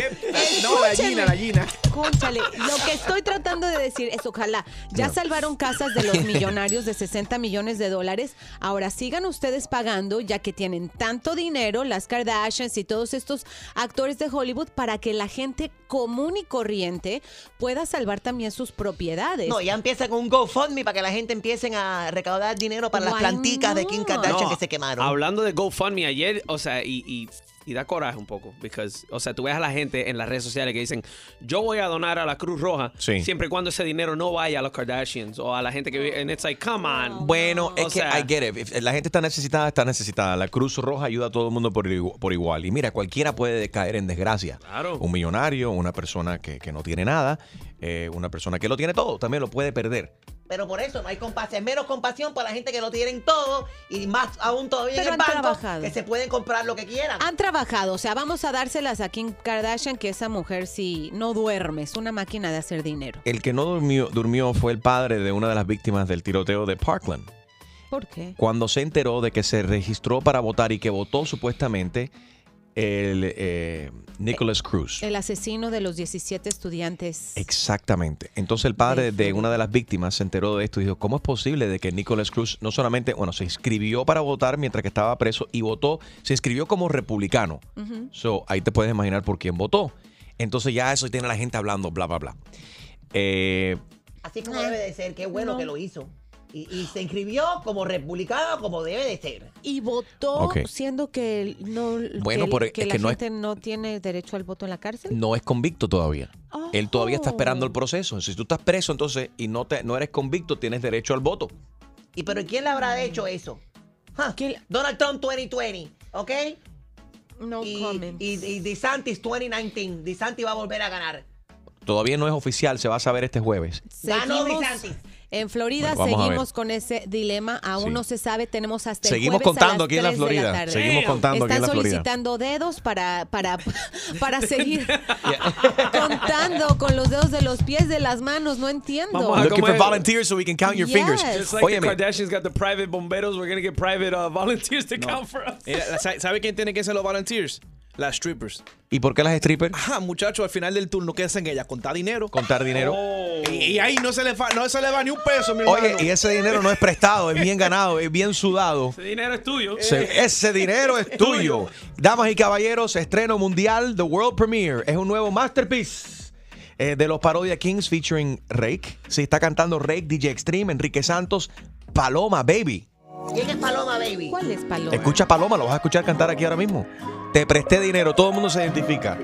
No, la gallina, la gallina. Cónchale, lo que estoy tratando de decir es ojalá ya salvaron casas de los millonarios de 60 millones de dólares. Ahora sigan ustedes pagando, ya que tienen tanto dinero, las Kardashians y todos estos actores de Hollywood, para que la gente común y corriente pueda salvar también sus propiedades. No, ya empieza con un GoFundMe para que la gente empiecen a recaudar dinero para las planticas de Kim Kardashian No, que se quemaron. Hablando de GoFundMe ayer, o sea, y, y, y da coraje un poco. Because, o sea, tú ves a la gente en las redes sociales que dicen, yo voy a donar a la Cruz Roja Sí. siempre y cuando ese dinero no vaya a los Kardashians o a la gente que vive. And it's like, come on. Bueno, es O que sea- I get it. If La gente está necesitada, está necesitada. La Cruz Roja ayuda a todo el mundo por, igu- por igual. Y mira, cualquiera puede caer en desgracia. Claro. Un millonario, una persona que, que no tiene nada, eh, una persona que lo tiene todo, también lo puede perder. Pero por eso no hay compasión. Es menos compasión para la gente que lo tienen todo y más aún todavía Pero en el han banco trabajado. que se pueden comprar lo que quieran. Han trabajado, o sea, vamos a dárselas a Kim Kardashian, que esa mujer sí no duerme, es una máquina de hacer dinero. El que no durmió, durmió fue el padre de una de las víctimas del tiroteo de Parkland. ¿Por qué? Cuando se enteró de que se registró para votar y que votó supuestamente el eh, Nicholas Cruz. El asesino de los 17 estudiantes. Exactamente. Entonces el padre de una de las víctimas se enteró de esto y dijo, ¿cómo es posible de que Nicholas Cruz no solamente, bueno, se inscribió para votar mientras que estaba preso y votó, se inscribió como republicano? So, ahí te puedes imaginar por quién votó. Entonces ya eso tiene la gente hablando, bla, bla, bla. Eh, Así como debe de ser. Qué bueno que lo hizo. Y, y se inscribió como republicano como debe de ser. Y votó siendo que no Bueno, que, por- que es la que no es- no tiene derecho al voto en la cárcel. no es convicto todavía. Él todavía está esperando Oh. el proceso. Si tú estás preso entonces y no, te, no eres convicto, tienes derecho al voto. ¿Y pero quién le habrá hecho eso? Donald Trump 2020, ¿ok? No y, comments. y, y DeSantis 2019. DeSantis va a volver a ganar. Todavía no es oficial, se va a saber este jueves. Ganó DeSantis. En Florida Bueno, vamos seguimos con ese dilema, aún Sí. no se sabe, tenemos hasta el Seguimos jueves a contando las aquí en la 3 de Florida. tarde. Seguimos contando aquí en Están la Florida. solicitando dedos para, para, para seguir contando con los dedos de los pies, de las manos, no entiendo. Looking for volunteers so we can count your fingers. Just like Óyeme, the Kardashians got the private bomberos, we're gonna get private uh, volunteers to count for us. Mira, ¿sabe- ¿Sabe quién tiene que ser los volunteers? Las strippers. ¿Y por qué las strippers? Ajá, muchachos, al final del turno, ¿qué hacen ellas? Contar dinero. Contar dinero. Y, y ahí no se, le fa- no se le va ni un peso, mi hermano. Oye, y ese dinero no es prestado, es bien ganado, es bien sudado. Ese dinero es tuyo. Se- ese dinero es tuyo. Damas y caballeros, estreno mundial, The World Premiere. Es un nuevo masterpiece eh, de los Parodia Kings featuring Rake. Sí, está cantando Rake, DJ Extreme, Enrique Santos, Paloma, baby. ¿Quién es Paloma, baby? ¿Cuál es Paloma? Escucha Paloma, lo vas a escuchar cantar aquí ahora mismo. Te presté dinero, todo el mundo se identifica.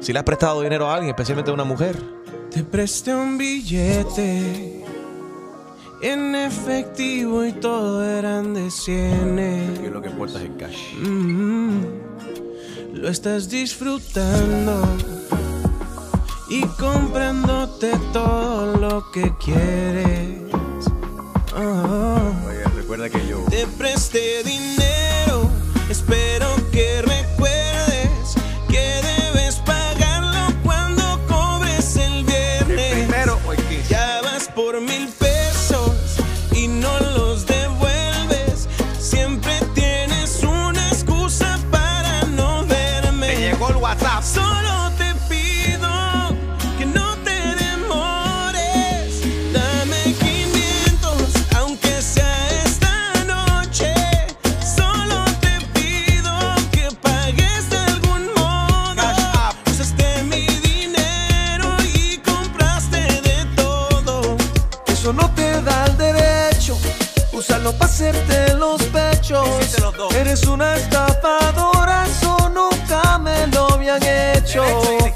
Si le has prestado dinero a alguien, especialmente a una mujer. Te presté un billete en efectivo y todo eran de cienes. lo que importa es el cash. Mm, lo estás disfrutando y comprándote todo lo que quieres. Ah. Oye, recuerda que yo. Te presté dinero, Los pechos. Eres una estafadora, eso nunca me lo habían hecho.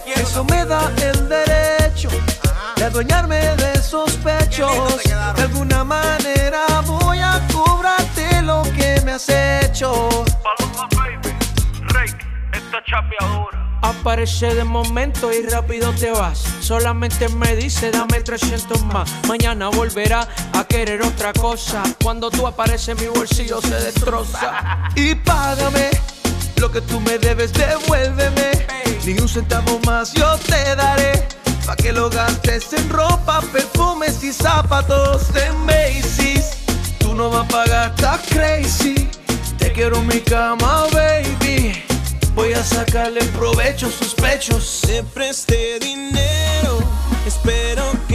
Eso me da el derecho de adueñarme de esos pechos. De alguna manera voy a cobrarte lo que me has hecho. Aparece de momento y rápido te vas. Solamente me dice dame 300 más. Mañana volverá a querer otra cosa. Cuando tú apareces mi bolsillo se destroza. Y págame lo que tú me debes, devuélveme. Ni un centavo más yo te daré. Pa' que lo gastes en ropa, perfumes y zapatos de Macy's. Tú no vas a pagar, estás crazy. Te quiero en mi cama, baby. Voy a sacarle provecho a sus pechos. Te presté dinero, espero que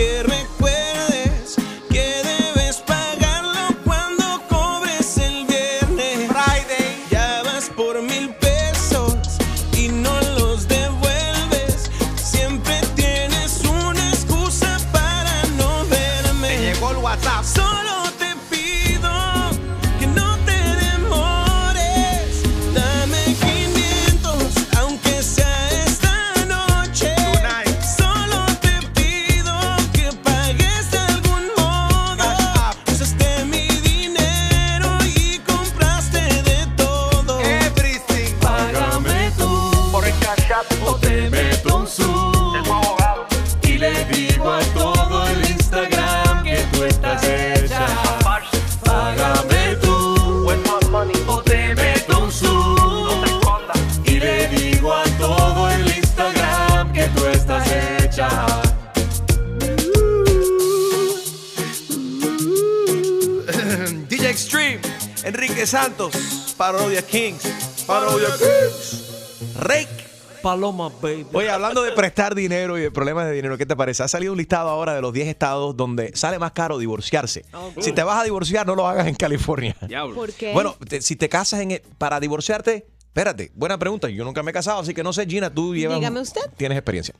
Santos, Parodia Kings, Parodia Kings, Rake. Paloma, baby. Oye, hablando de prestar dinero y de problemas de dinero, ¿qué te parece? Ha salido un listado ahora de los 10 estados donde sale más caro divorciarse. Si te vas a divorciar, no lo hagas en California. ¿Por qué? Bueno, te- si te casas en el- para divorciarte, espérate, buena pregunta. Yo nunca me he casado, así que no sé, Gina, tú llevas. Dígame usted. Tienes experiencia.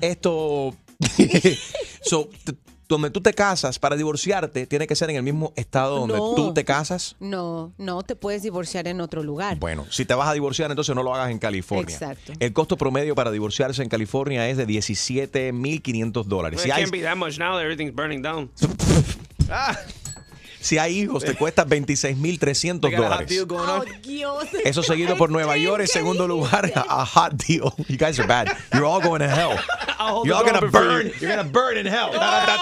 Esto. so, donde tú te casas para divorciarte, tiene que ser en el mismo estado donde No. tú te casas. No, no te puedes divorciar en otro lugar. Bueno, si te vas a divorciar, entonces no lo hagas en California. Exacto. El costo promedio para divorciarse en California es de 17.500 dólares. It Si hay, can't be that much now that everything's burning down. si hay hijos, te cuesta 26.300 They got a hot dólares. deal going on. Dios. Eso seguido por Nueva York en segundo lugar. A hot deal. You guys are bad. You're all going to hell. You're all gonna burn. you. You're gonna burn in hell. Ta.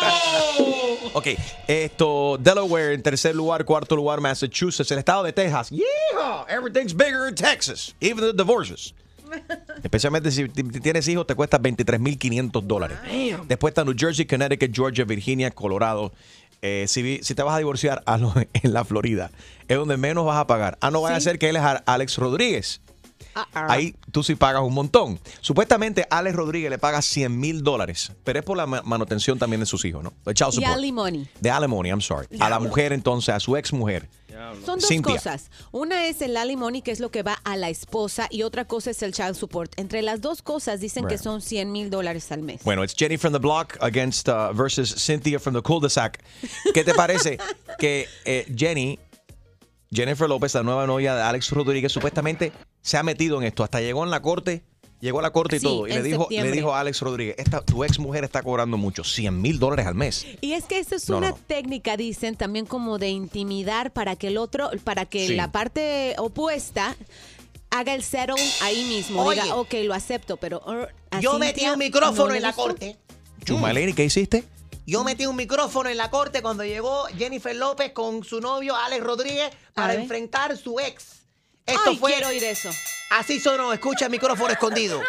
Ok, esto, Delaware en tercer lugar, cuarto lugar, Massachusetts, el estado de Texas. Yeah, everything's bigger in Texas, even the divorces. Especialmente si tienes hijos, te cuesta 23.500 dólares. Después está New Jersey, Connecticut, Georgia, Virginia, Colorado. Eh, si, si te vas a divorciar, hazlo en la Florida. Es donde menos vas a pagar. Ah, no vaya a ser que él es Alex Rodríguez. Ahí tú sí pagas un montón. Supuestamente Alex Rodríguez le paga 100 mil dólares, pero es por la ma- manutención también de sus hijos, ¿no? De child support. alimony. De alimony, I'm sorry. A la mujer entonces, a su ex mujer. Son dos Cynthia. cosas. Una es el alimony, que es lo que va a la esposa, y otra cosa es el child support. Entre las dos cosas dicen que son 100 mil dólares al mes. Bueno, it's Jenny from the block against uh, versus Cynthia from the cul-de-sac. ¿Qué te parece que eh, Jenny, Jennifer López, la nueva novia de Alex Rodríguez, supuestamente se ha metido en esto? Hasta llegó en la corte, llegó a la corte y Sí, todo. Y le dijo, le dijo a Alex Rodríguez, esta, tu ex mujer está cobrando mucho, 100 mil dólares al mes. Y es que esta es No, una no, no. técnica, dicen, también como de intimidar para que el otro, para que Sí. la parte opuesta haga el settle ahí mismo. Oye. diga, ok, lo acepto, pero... uh, Yo metí un micrófono en la corte. Chumaleni, ¿qué hiciste? Yo metí un micrófono en la corte cuando llegó Jennifer López con su novio Alex Rodríguez para enfrentar a su ex. Esto Ay, fue. quiero oír eso. Así sonó, escucha el micrófono escondido.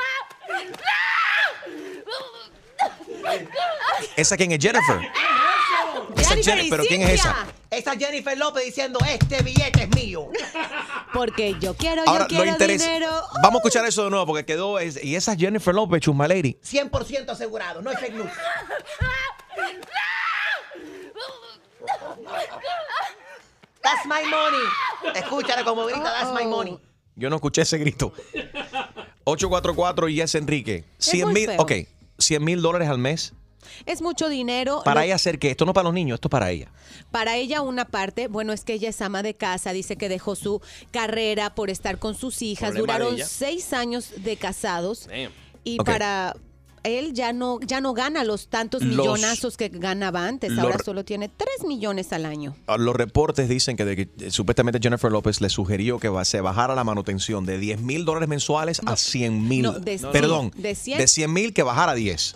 ¿Esa quién es Jennifer? Esa es Jennifer, pero ¿quién es esa? Esa es Jennifer López diciendo, este billete es mío. Porque yo quiero, Ahora, yo quiero lo interesa. dinero. Vamos a escuchar eso de nuevo porque quedó. es- y esa es Jennifer López, Chumalady. 100% asegurado, no es fake news. That's my money. Escúchala como grita, that's my money. Yo no escuché ese grito. 844 Yes Enrique. 100 muy mil, ok. 100 mil dólares al mes. Es mucho dinero. Para Lo- ella hacer que esto no para los niños, esto es para ella. Para ella una parte, bueno, es que ella es ama de casa, dice que dejó su carrera por estar con sus hijas, Problema de duraron ella. seis años de casados Damn. y Ok. para él ya no, ya no gana los tantos Los- millonazos que ganaba antes, los- ahora solo tiene tres millones al año. Ah, Los reportes dicen que, de que, eh, supuestamente Jennifer López le sugirió que se bajara la manutención de 10 mil dólares mensuales a 100 mil. no, de- Perdón, de 100. de 100 mil que bajara a 10.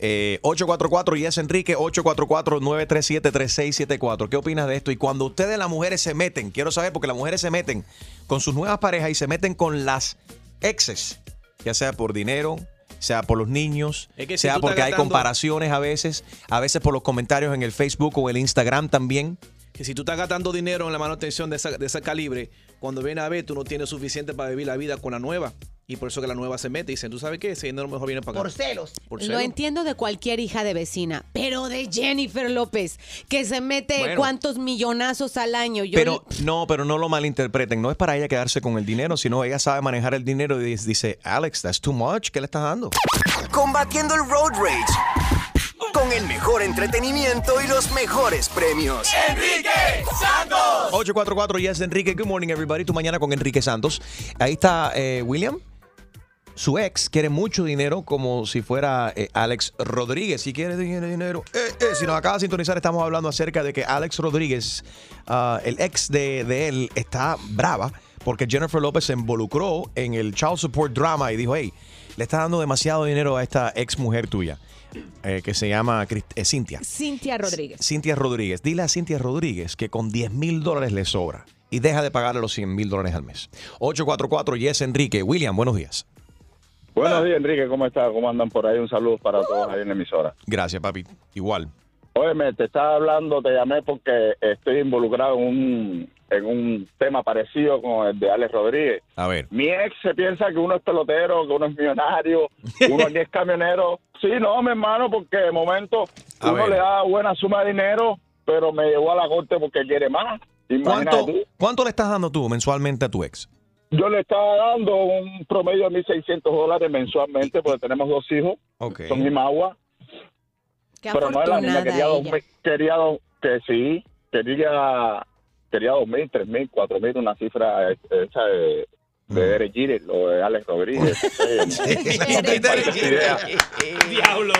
Eh, 844 Yes Enrique, 844-937-3674. ¿Qué opinas de esto? Y cuando ustedes las mujeres se meten, quiero saber porque las mujeres se meten con sus nuevas parejas y se meten con las exes, ya sea por dinero, sea por los niños, Es que si sea porque hay gastando- comparaciones a veces, a veces por los comentarios en el Facebook o el Instagram también. que si tú estás gastando dinero en la manutención de, esa- de ese calibre, cuando viene a ver, tú no tienes suficiente para vivir la vida con la nueva. Y por eso que la nueva se mete y dicen, ¿tú sabes qué? Ese dinero mejor viene para acá. Por celos. Por Lo entiendo de cualquier hija de vecina, pero de Jennifer López, que se mete Bueno. cuántos millonazos al año. Yo Pero no, pero no lo malinterpreten. No es para ella quedarse con el dinero, sino ella sabe manejar el dinero y dice- dice, Alex, that's too much. ¿Qué le estás dando? Combatiendo el road rage. Con el mejor entretenimiento y los mejores premios. Enrique Santos. 844 Yes Enrique. Good morning, everybody. Tu mañana con Enrique Santos. Ahí está eh, William. Su ex quiere mucho dinero como si fuera eh, Alex Rodríguez. Si quiere dinero, dinero. Eh, eh, si nos acaba de sintonizar, estamos hablando acerca de que Alex Rodríguez, ah, el ex de, de él, está brava porque Jennifer López se involucró en el child support drama y dijo, hey, le estás dando demasiado dinero a esta ex mujer tuya, eh, que se llama eh, Cintia. Cintia Rodríguez. Cintia Rodríguez. Dile a Cintia Rodríguez que con 10 mil dólares le sobra y deja de pagarle los 100 mil dólares al mes. 844 Yes Enrique. William, buenos días. Buenos días, Enrique. ¿Cómo estás? ¿Cómo andan por ahí? Un saludo para todos ahí en la emisora. Gracias, papi. Igual. Óyeme, te estaba hablando, te llamé porque estoy involucrado en un, en un tema parecido con el de Alex Rodríguez. A ver. Mi ex se piensa que uno es pelotero, que uno es millonario, que uno aquí es camionero. Sí, no, mi hermano, porque de momento A uno ver. le da buena suma de dinero, pero me llevó a la corte porque quiere más. Imagínate ¿Cuánto, tú. ¿Cuánto le estás dando tú mensualmente a tu ex? Yo le estaba dando un promedio de 1.600 dólares mensualmente porque tenemos dos hijos, Ok. son Imagua. Qué pero no es la niña, afortunada quería dos quería dos, que sí, quería, quería dos mil, tres mil, cuatro mil, una cifra eh, esa de, Mm. De Derek Jeter o de Alex Rodríguez. Diablo.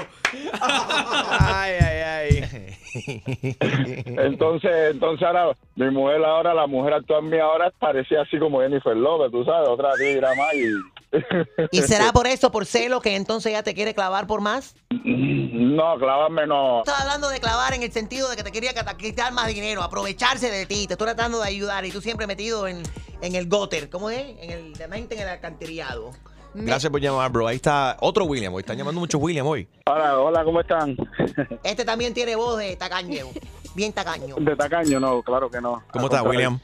Ay, ay, ay. Entonces, entonces ahora, mi mujer ahora, la mujer actual mía ahora parecía así como Jennifer López, tú sabes, otra tigra más y... ¿Y será por eso, por celo, que entonces ella te quiere clavar por más? No, clavarme no. Estaba hablando de clavar en el sentido de que te quería quitar más dinero, aprovecharse de ti. Te estoy tratando de ayudar y tú siempre metido en, en el gutter. ¿Cómo es? En el demente en el alcantarillado. Gracias por llamar, bro. Ahí está otro William. Hoy están llamando muchos William hoy. Hola, hola, ¿cómo están? Este también tiene voz de tacaño. Bien tacaño. De tacaño, no, claro que no. ¿Cómo estás. William?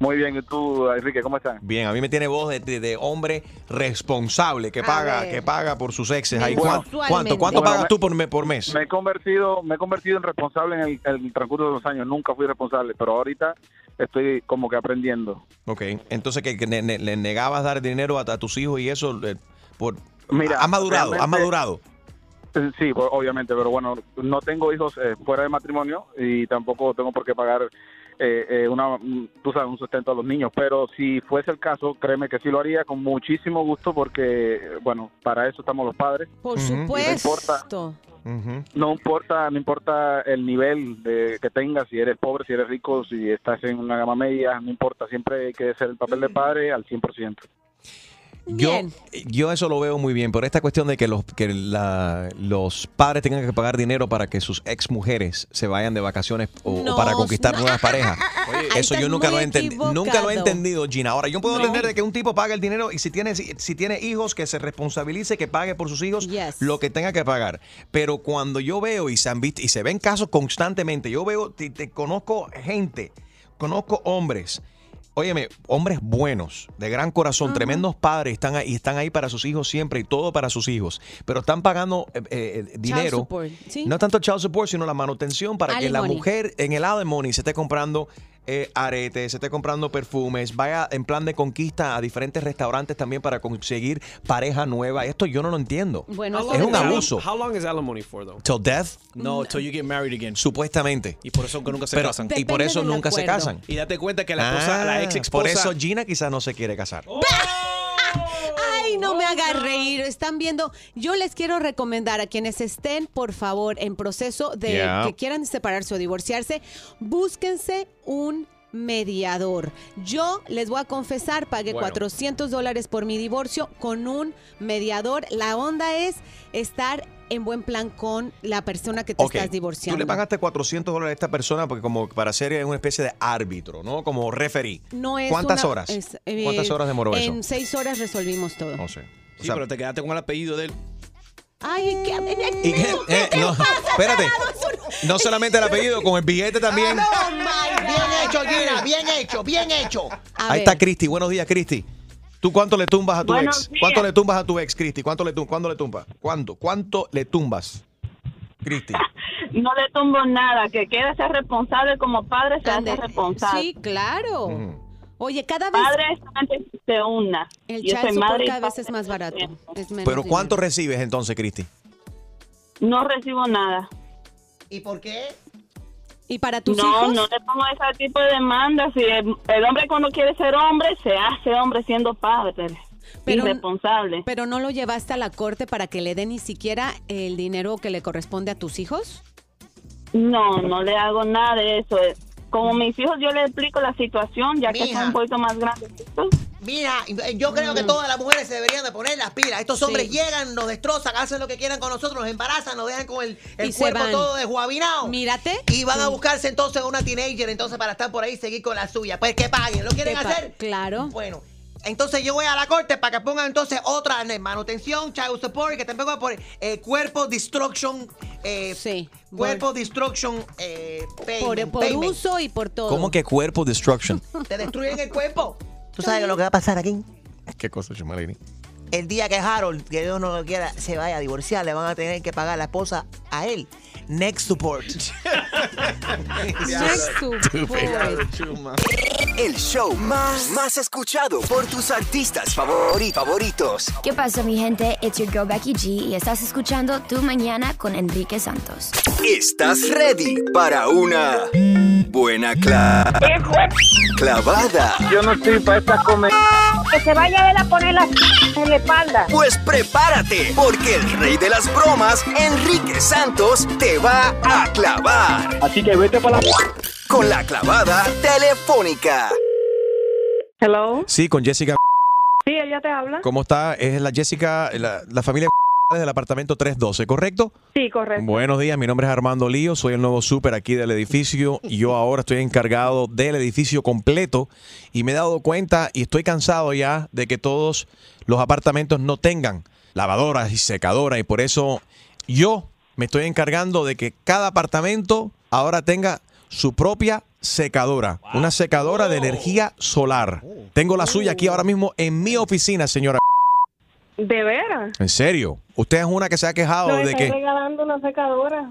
Muy bien, ¿y tú, Enrique, cómo estás? Bien, a mí me tiene voz de, de- de hombre responsable que paga, ver. que paga por sus exes. Ahí, Bueno. ¿cuán- ¿Cuánto, cuánto Bueno, pagas me- tú por, me- por mes? Me he convertido, me he convertido en responsable en el, en el transcurso de los años. Nunca fui responsable, pero ahorita estoy como que aprendiendo. Ok, entonces que, ne- ne- le negabas dar dinero a, a tus hijos y eso, eh, por, Mira, has madurado, has madurado. Eh, Sí, pues, obviamente, pero bueno, no tengo hijos eh, fuera de matrimonio y tampoco tengo por qué pagar eh, eh, una, un- tú sabes, un sustento a los niños. Pero si fuese el caso, créeme que sí lo haría con muchísimo gusto porque, bueno, para eso estamos los padres. Por Y No importa, supuesto. no importa, no importa el nivel de que tengas, si eres pobre, si eres rico, si estás en una gama media, no importa, siempre hay que hacer el papel de padre al 100%. Yo, yo eso lo veo muy bien, pero esta cuestión de que los que la- los padres tengan que pagar dinero para que sus ex mujeres se vayan de vacaciones o, para conquistar no. nuevas parejas. Eso yo nunca lo, nunca lo he entendido, Gina. Ahora, yo puedo No. entender de que un tipo pague el dinero y si tiene, si, si tiene hijos, que se responsabilice, que pague por sus hijos lo que tenga que pagar. Pero cuando yo veo y se, han visto, y se ven casos constantemente, yo veo, te, te conozco gente, conozco hombres. Óyeme, hombres buenos, de gran corazón, tremendos padres, están ahí, están ahí para sus hijos siempre y todo para sus hijos, pero están pagando eh, eh, dinero. support, ¿sí? No tanto child support, sino la manutención para que la mujer en el alimony se esté comprando eh, aretes, se esté comprando perfumes, vaya en plan de conquista a diferentes restaurantes también para conseguir pareja nueva. Esto yo no lo entiendo. Bueno, es un abuso. How long is alimony for though? Till death. No, till you get married again. Supuestamente. Y por eso nunca se Pero- casan. y por eso nunca se casan. Y date cuenta que la esposa, la Ah, ex esposa. Por eso Gina quizás no se quiere casar. Ay, no me haga reír. Están viendo. Yo les quiero recomendar a quienes estén, por favor, en proceso de Yeah. que quieran separarse o divorciarse, búsquense un mediador. Yo les voy a confesar, pagué Bueno. 400 dólares por mi divorcio con un mediador. La onda es estar en buen plan con la persona que te estás Tú divorciando. le pagaste 400 dólares a esta persona porque como para ser una especie de árbitro, ¿no? Como referí. No es ¿Cuántas una- horas? es, eh, ¿Cuántas horas demoró eso? En seis horas resolvimos todo. No sé. Sí, pero te quedaste con el apellido de él. Ay, ¿qué, ¿Y qué? Eh, no, espérate. No solamente el apellido, con el billete también. Bien hecho, Gina, bien hecho, bien hecho. Ahí está Cristi. Buenos días, Cristi. ¿Tú cuánto le tumbas a tu Buenos ex? días. ¿Cuánto le tumbas a tu ex, Cristi? ¿Cuánto le, tum- ¿Cuánto le tumbas? ¿Cuánto? ¿Cuánto le tumbas? Cristi. No le tumbo nada, que quiera ser responsable como padre, se hace responsable. Sí, claro. Oye, cada vez Padre solamente existe una. el Yo soy madre cada vez es más barato. Es menos ¿Pero dinero. cuánto recibes entonces, Cristi? No recibo nada. ¿Y por qué? ¿Y para tus no, hijos? no le pongo ese tipo de demandas. Si el, el hombre cuando quiere ser hombre, se hace hombre siendo padre. Pero- irresponsable. ¿Pero no lo llevaste a la corte para que le den ni siquiera el dinero que le corresponde a tus hijos? No, no le hago nada de eso. Como mis hijos, yo les explico la situación, ya que son un poquito más grandes. Mira, yo creo que todas las mujeres se deberían de poner las pilas. Estos hombres Sí. llegan, nos destrozan, hacen lo que quieran con nosotros, nos embarazan, nos dejan con el, cuerpo todo desguabinado. Mírate. Y van a buscarse entonces una teenager entonces para estar por ahí y seguir con la suya. Pues que paguen, ¿lo quieren hacer? Claro. Bueno. Entonces yo voy a la corte para que pongan entonces otra eh, manutención, child support, que también voy a poner eh, cuerpo destruction, eh, cuerpo destruction eh, Por, por payment. uso y por todo. ¿Cómo que cuerpo destruction? Te destruyen el cuerpo. ¿Tú sabes lo que va a pasar aquí? ¿Qué cosa, Chumalini? el día que Harold, que Dios no lo quiera, se vaya a divorciar, le van a tener que pagar la esposa a él. Next support. El show más, más escuchado por tus artistas favori- favoritos. ¿Qué pasa, mi gente? It's your girl Becky G y estás escuchando Tu Mañana con Enrique Santos. ¿Estás ready para una buena cla- clavada? Yo no estoy para esta comer. Que se vaya él a poner la en la espalda. Pues prepárate, porque el rey de las bromas, Enrique Santos, te va a clavar. Así que vete para la... Con la clavada telefónica. Hello. Sí, con Jessica. Sí, ella te habla. ¿Cómo está? Es la Jessica, la, la familia del apartamento 312, ¿correcto? Sí, correcto. Buenos días, mi nombre es Armando Lío, soy el nuevo súper aquí del edificio y yo ahora estoy encargado del edificio completo y me he dado cuenta y estoy cansado ya de que todos los apartamentos no tengan lavadoras y secadoras y por eso yo me estoy encargando de que cada apartamento ahora tenga su propia secadora, una secadora de energía solar. Tengo la suya aquí ahora mismo en mi oficina, señora. ¿De veras? En serio, usted es una que se ha quejado Nos de que regalando una secadora.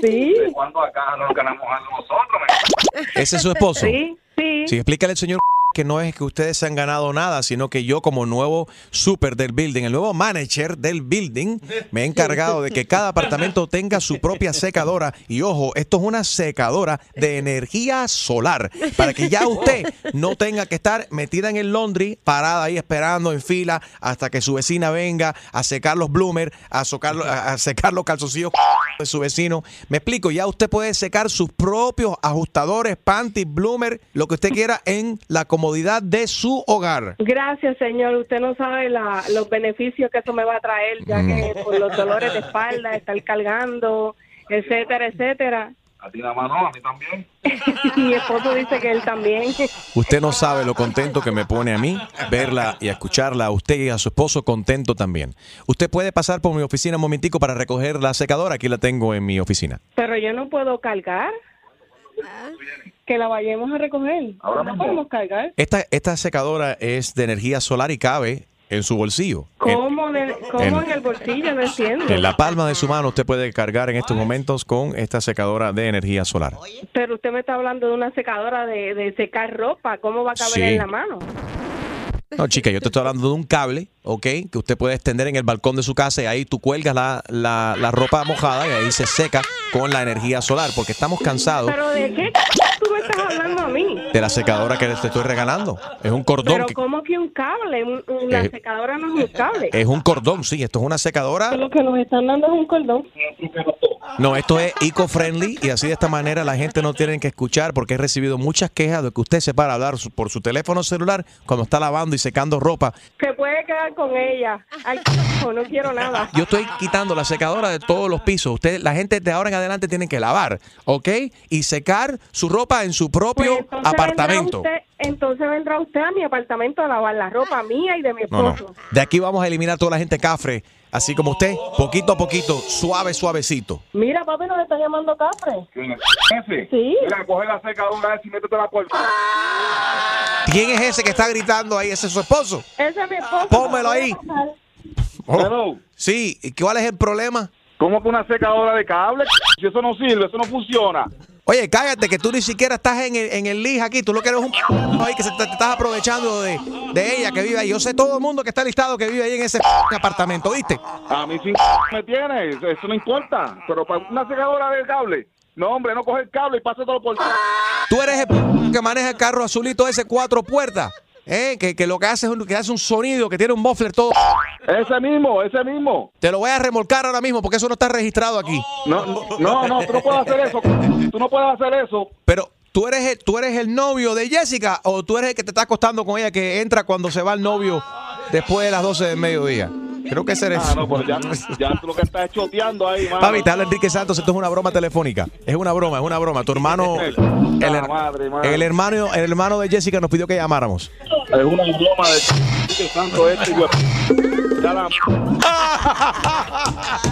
Sí. ¿Cuándo acá nos queremos mojar nosotros? ese es su esposo. Sí, sí. Sí, explícale al señor que no es que ustedes se han ganado nada, sino que yo como nuevo super del building, el nuevo manager del building, me he encargado de que cada apartamento tenga su propia secadora. Y ojo, esto es una secadora de energía solar, para que ya usted no tenga que estar metida en el laundry, parada ahí esperando en fila hasta que su vecina venga a secar los bloomers, a, secar los calzoncillos de su vecino. Me explico, ya usted puede secar sus propios ajustadores, panties, bloomer, lo que usted quiera en la comodidad de su hogar. Gracias, señor. Usted no sabe la- los beneficios que eso me va a traer, ya que por los dolores de espalda, estar cargando, etcétera, etcétera. A ti nada más no, a mí también. Mi esposo dice que él también. Usted no sabe lo contento que me pone a mí verla y escucharla a usted y a su esposo contento también. Usted puede pasar por mi oficina un momentico para recoger la secadora, aquí la tengo en mi oficina. Pero yo no puedo cargar. Que la vayamos a recoger. no podemos cargar. Esta, esta secadora es de energía solar y cabe en su bolsillo. En- ¿Cómo, en, cómo en- en el bolsillo? No entiendo. En la palma de su mano usted puede cargar en estos momentos con esta secadora de energía solar. Pero usted me está hablando de una secadora de, de secar ropa. ¿Cómo va a caber Sí. en la mano? No, chica, yo te estoy hablando de un cable, ¿ok? Que usted puede extender en el balcón de su casa y ahí tú cuelgas la, la, la ropa mojada y ahí se seca con la energía solar, porque estamos cansados ¿Pero de qué tú me estás hablando a mí? de la secadora que te estoy regalando. Es un cordón. Pero que- ¿cómo que un cable? Un- Una Eh, secadora no es un cable. es un cordón, sí, esto es una secadora. Lo que nos están dando es un cordón. No, esto es eco-friendly y así de esta manera la gente no tiene que escuchar porque he recibido muchas quejas de que usted se para a hablar por su teléfono celular cuando está lavando y secando ropa. Se puede quedar con ella. Ay, no, no quiero nada. Yo estoy quitando la secadora de todos los pisos. Usted, la gente de ahora en adelante tiene que lavar, ¿ok? Y secar su ropa en su propio Pues Entonces apartamento. vendrá usted- entonces vendrá usted a mi apartamento a lavar la ropa mía y de mi No, no. esposo. De aquí vamos a eliminar toda la gente cafre Así como usted, poquito a poquito, suave, suavecito. Mira, papi, nos está llamando Capre. Ese. Sí. Mira, coge la secadora y métete la puerta. ¿Quién es ese que está gritando ahí? ¿Ese es su esposo? Ese es mi esposo. Pónmelo ahí. Oh, Hello. Sí, ¿y cuál es el problema? ¿Cómo que una secadora de cable? Si eso no sirve, eso no funciona. Oye, cállate, que tú ni siquiera estás en el, en el list aquí. Tú lo que eres un ahí que se te, te estás aprovechando de, de ella que vive ahí. Yo sé todo el mundo que está listado que vive ahí en ese apartamento, ¿viste? A mí sí me tiene, eso no importa. Pero para una secadora de cable, no, hombre, no coge el cable y pase todo por... Tú eres el que maneja el carro azulito ese cuatro puertas, ¿eh? que, que lo que hace es un, que hace un sonido, que tiene un muffler todo. Ese mismo, ese mismo. Te lo voy a remolcar ahora mismo porque eso no está registrado aquí. No, no, no, no, tú no puedes hacer eso. Tú no puedes hacer eso. Pero tú eres el, tú eres el novio de Jessica o tú eres el que te está acostando con ella que entra cuando se va el novio después de las 12 del mediodía. Creo que ese eres. Ah, no, ya, ya tú lo que estás es choteando ahí, mano. Papi, te habla Enrique Santos, esto es una broma telefónica. Es una broma, es una broma. Tu hermano, el, madre, madre. el hermano, el hermano de Jessica nos pidió que llamáramos. Es una broma de que santo este. Ya la...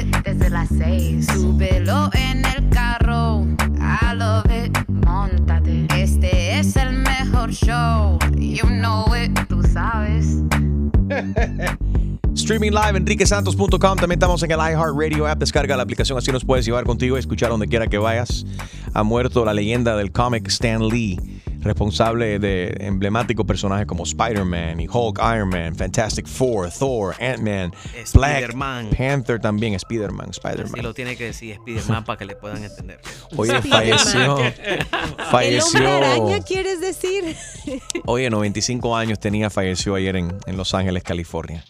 Desde las seis, súbelo en el carro, I love it. Montate, este es el mejor show, you know it, tú sabes. Streaming live, enriquesantos.com. También estamos en el iHeartRadio app. Descarga la aplicación, así nos puedes llevar contigo y escuchar donde quiera que vayas. Ha muerto la leyenda del cómic Stan Lee, responsable de emblemáticos personajes como Spider-Man y Hulk, Iron Man, Fantastic Four, Thor, Ant-Man, Black Spider-Man. Panther también, Spider-Man, Spider-Man. Si lo tiene que decir Spider-Man para que le puedan entender. Oye, falleció. El falleció. hombre araña, ¿quieres decir? Oye, 95 años tenía, falleció ayer en, en Los Ángeles, California.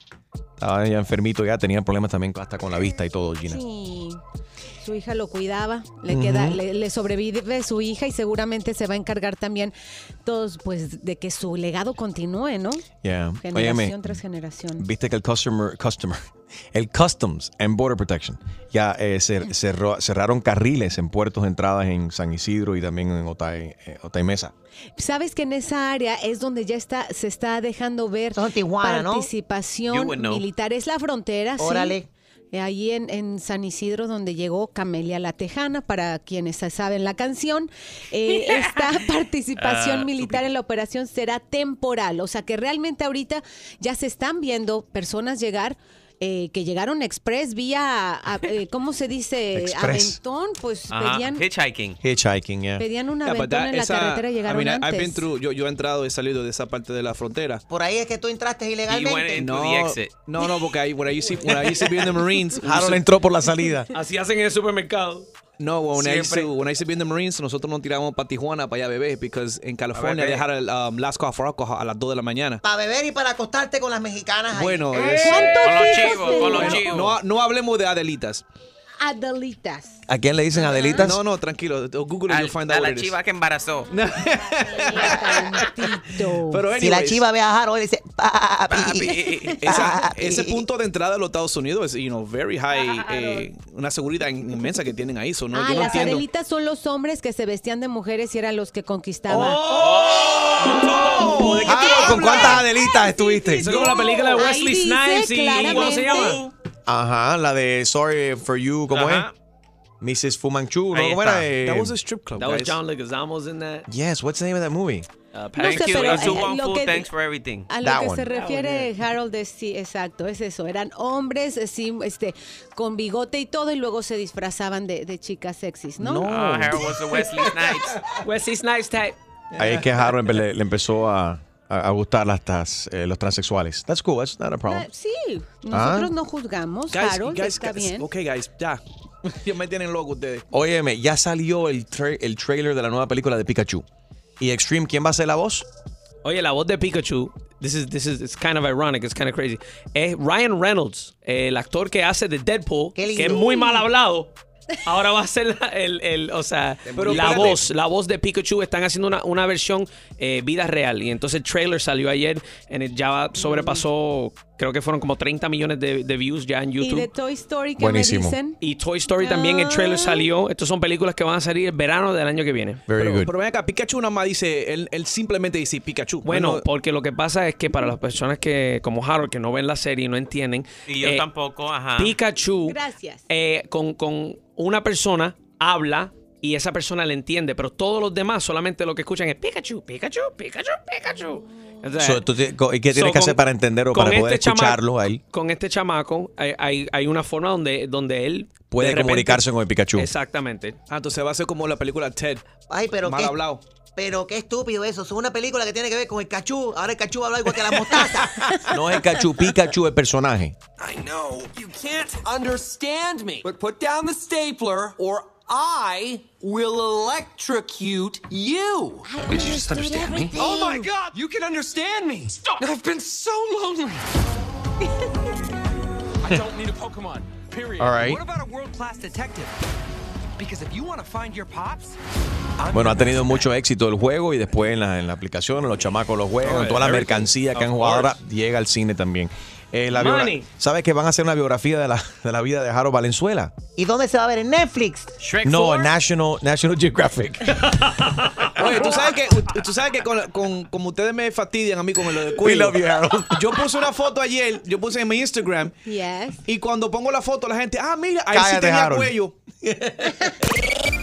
Estaba ya enfermito, ya tenía problemas también hasta con la vista y todo, Gina. Sí. Su hija lo cuidaba, le queda, le, le sobrevive su hija y seguramente se va a encargar también todos, pues, de que su legado continúe, ¿no? Yeah. Generación Óyeme, tras generación. Viste que el customer, customer, el Customs and Border Protection ya eh, cer- cerró- cerraron carriles en puertos de entradas en San Isidro y también en Otay, eh, Otay Mesa. Sabes que en esa área es donde ya está, se está dejando ver Tijuana, participación militar. Es la frontera, sí. Órale. Eh, Ahí en, en San Isidro, donde llegó Camelia la Tejana, para quienes saben la canción, eh, esta participación Ah, militar en la operación será temporal. O sea que realmente ahorita ya se están viendo personas llegar. Eh, que llegaron express vía, a- eh, ¿cómo se dice? Express. Aventón, pues Ajá, pedían, hitchhiking. Hitchhiking, yeah. pedían un Yeah, but aventón that- en la esa- carretera y llegaron I mean, I- I've been antes. through, yo, yo he entrado, he salido de esa parte de la frontera. Por ahí es que tú entraste ilegalmente. No, no, no, porque ahí, when I used to, when I used to be in the Marines. we Harold to- entró por la salida. Así hacen en el supermercado. No, when I, used to, when I used to be in the Marines, nosotros nos tirábamos para Tijuana para allá a beber, because en California beber. dejar el um, last call for alcohol a las 2 de la mañana. Para beber y para acostarte con las mexicanas ahí. Bueno, Eh, es- Con los chivos, con los chivos. No, no hablemos de Adelitas. Adelitas. ¿A quién le dicen Adelitas? No, no, tranquilo. Google it, Al- you'll find a out la what it is. chiva que embarazó. Pero si la chiva ve a Harold, dice, papi, esa- papi. ese punto de entrada de los Estados Unidos es, you know, very high, eh, una seguridad inmensa que tienen ahí. So, no, ah, yo no las entiendo. Adelitas son los hombres que se vestían de mujeres y eran los que conquistaban. Harold, ¿con cuántas Adelitas estuviste? Eso es como la película de Ahí Wesley dice Snipes y ¿cómo se llama? Ajá, la de Sorry for You, ¿cómo Ajá. es? Mrs. Fumanchu, ¿no? Ahí ¿Cómo está. era? Eh, That was a strip club, That was guys. John Leguizamo's in that. Yes, what's the name of that movie? Uh, Thank sé, you. pero, It's a eh, one lo food, que- thanks for everything. A lo That que one. se refiere Harold es sí, exacto, es eso. Eran hombres eh, sí, este, con bigote y todo y luego se disfrazaban de, de chicas sexys, ¿no? No. Ah, Harold was the Wesley Snipes. Wesley Snipes type. Ahí es que Harold le, le empezó a, a, a gustar las, tas- eh, los transexuales. That's cool, that's not a problem. Ah, Sí, nosotros Ah. no juzgamos, Guys, Harold, guys, está guys, bien. Ok, guys, ya. ya me tienen loco ustedes. Óyeme, ya salió el, tra- el trailer de la nueva película de Pikachu. ¿Y Extreme quién va a ser la voz? Oye, la voz de Pikachu This is, this is, it's kind of ironic, it's kind of crazy. Es Ryan Reynolds, el actor que hace de Deadpool, Qué que es muy mal hablado. Ahora va a ser la, el, el- o sea, Pero la espérate. voz, la voz de Pikachu. Están haciendo una, una versión eh, vida real. Y entonces el trailer salió ayer, en el- ya sobrepasó, creo que fueron como 30 millones de, de views ya en Y YouTube. de Toy Story que Buenísimo. me dicen. Y Toy Story también, el trailer salió. Estas son películas que van a salir el verano del año que viene. Very Pero, good. pero ven acá, Pikachu nada más dice, él, él simplemente dice Pikachu. Bueno, no- porque lo que pasa es que para las personas que, como Harold, que no ven la serie y no entienden, Y yo eh, tampoco, ajá. Pikachu Gracias. eh, con, con una persona habla y esa persona le entiende, pero todos los demás solamente lo que escuchan es Pikachu, Pikachu, Pikachu, Pikachu. So, tú ¿Y qué tienes so, que hacer para entender o para poder este escucharlo a él? Con este chamaco hay, hay, hay una forma donde, donde él Puede de repente- comunicarse con el Pikachu. Exactamente. Ah, entonces va a ser como la película Ted. Ay, pero Mal qué, hablado. Pero qué estúpido eso. Es una película que tiene que ver con el cachú. Ahora el cachú va a hablar igual que la mostaza. No es el Pikachu, Pikachu el personaje. I know. You can't understand me. But put down the stapler or I will electrocute you. Did you just understand me? Oh my god, you can understand me. Stop. I've been so lonely. I don't need a Pokemon. Period. All right. What about a world-class detective? Bueno, ha tenido mucho éxito el juego y después en la, en la aplicación, los chamacos lo juegan, toda la mercancía que han jugado ahora llega al cine también. Eh, la Money. ¿Sabes que van a hacer una biografía de la, de la vida de Harold Valenzuela? ¿Y dónde se va a ver? ¿En Netflix? Shrek No, 4? National, National Geographic. Oye, tú sabes que, tú sabes que con, con- como ustedes me fastidian a mí con lo We cuello. love you, Harold. Yo puse una foto ayer, yo puse en mi Instagram, Yes. y cuando pongo la foto la gente, ah, mira, ahí sí Cállate, tenía Harold. cuello.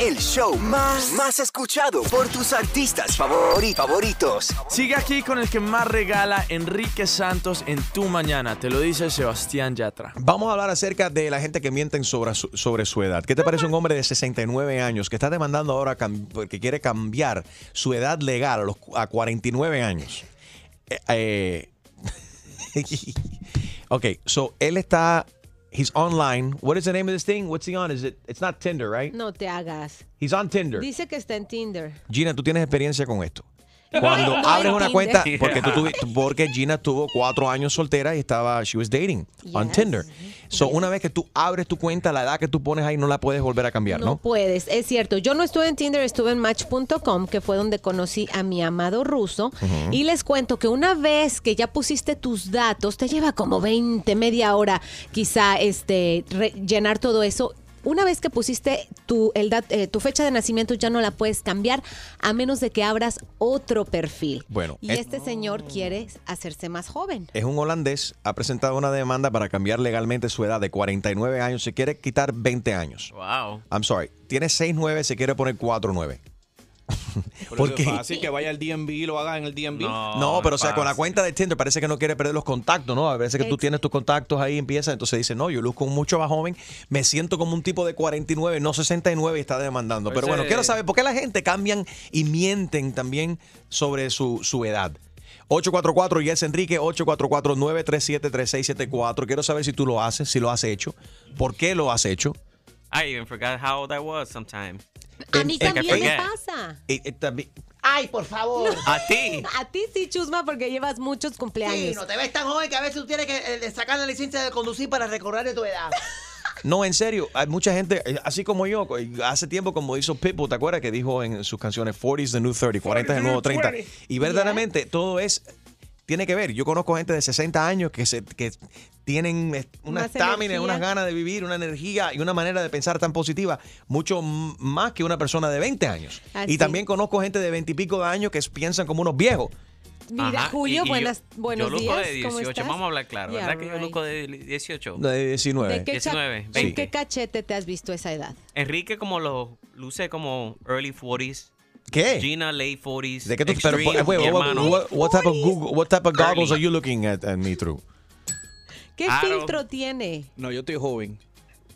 El show más, más escuchado por tus artistas favori- favoritos. Sigue aquí con el que más regala Enrique Santos en tu mañana. Te lo dice Sebastián Yatra. Vamos a hablar acerca de la gente que mienten sobre su, sobre su edad. ¿Qué te parece un hombre de 69 años que está demandando ahora que quiere cambiar su edad legal a, los, a 49 años? Eh, eh, ok, so él está, he's online. What is the name of this thing? What's he on? Is it? It's not Tinder, right? No te hagas. He's on Tinder. Dice que está en Tinder. Gina, tú tienes experiencia con esto. Cuando No, abres una Tinder. cuenta, porque, tú tuvi- porque Gina tuvo cuatro años soltera y estaba, she was dating on. Tinder. So, una vez que tú abres tu cuenta, la edad que tú pones ahí no la puedes volver a cambiar, No ¿no? puedes, es cierto. Yo no estuve en Tinder, estuve en Match.com, que fue donde conocí a mi amado ruso. Y les cuento que una vez que ya pusiste tus datos, te lleva como 20, media hora quizá este, re- llenar todo eso. Una vez que pusiste tu, el dat- eh, tu fecha de nacimiento ya no la puedes cambiar a menos de que abras otro perfil. Bueno, Y es- este señor quiere hacerse más joven. Es un holandés, ha presentado una demanda para cambiar legalmente su edad de 49 años, se quiere quitar 20 años. Wow. I'm sorry, tiene 6'9, se quiere poner 4'9. Porque fácil que vaya al DMV y lo haga en el DMV. No, pero o sea, con la cuenta de Tinder parece que no quiere perder los contactos, ¿no? A veces que tú tienes tus contactos ahí, empieza, entonces dice, no, yo luzco mucho más joven, me siento como un tipo de 49, no 69 y está demandando. Pero bueno, quiero saber por qué la gente cambian y mienten también sobre su, su edad. 844 Yes Enrique, 844-937-3674. Quiero saber si tú lo haces, si lo has hecho, por qué lo has hecho. I even forgot how old I was sometime. A mí también me pasa. Y- y también- Ay, por favor. A ti. A ti sí, Chusma, porque llevas muchos cumpleaños. Sí, no te ves tan joven que a veces tú tienes que eh, sacar la licencia de conducir para recordar tu edad. No, en serio, hay mucha gente, eh, así como yo, hace tiempo como hizo Pitbull, ¿te acuerdas que dijo en sus canciones 40 is the new 30, 40 es el nuevo 30? Y verdaderamente todo es, tiene que ver. Yo conozco gente de 60 años que, se, que tienen eh, una estamina, unas ganas de vivir, una energía y una manera de pensar tan positiva, mucho más que una persona de 20 años. Así. Y también conozco gente de 20 y pico de años que piensan como unos viejos. Mira, Ajá, Julio, y- y yo- buenas, buenos yo luzco días. de ¿Cómo 18, estás? vamos a hablar claro, Yeah, ¿verdad que yo right. luzco de 18? De 19. ¿De qué, cha- 19, ¿En 20. qué cachete te has visto esa edad? Enrique como lo luce como early 40s. ¿Qué? Gina late 40s. ¿De qué tú, pero, Extreme, wait, mi what, what- what type of Google, what type of goggles Early. are you looking at, at me through? ¿Qué Claro. filtro tiene? No, yo estoy joven.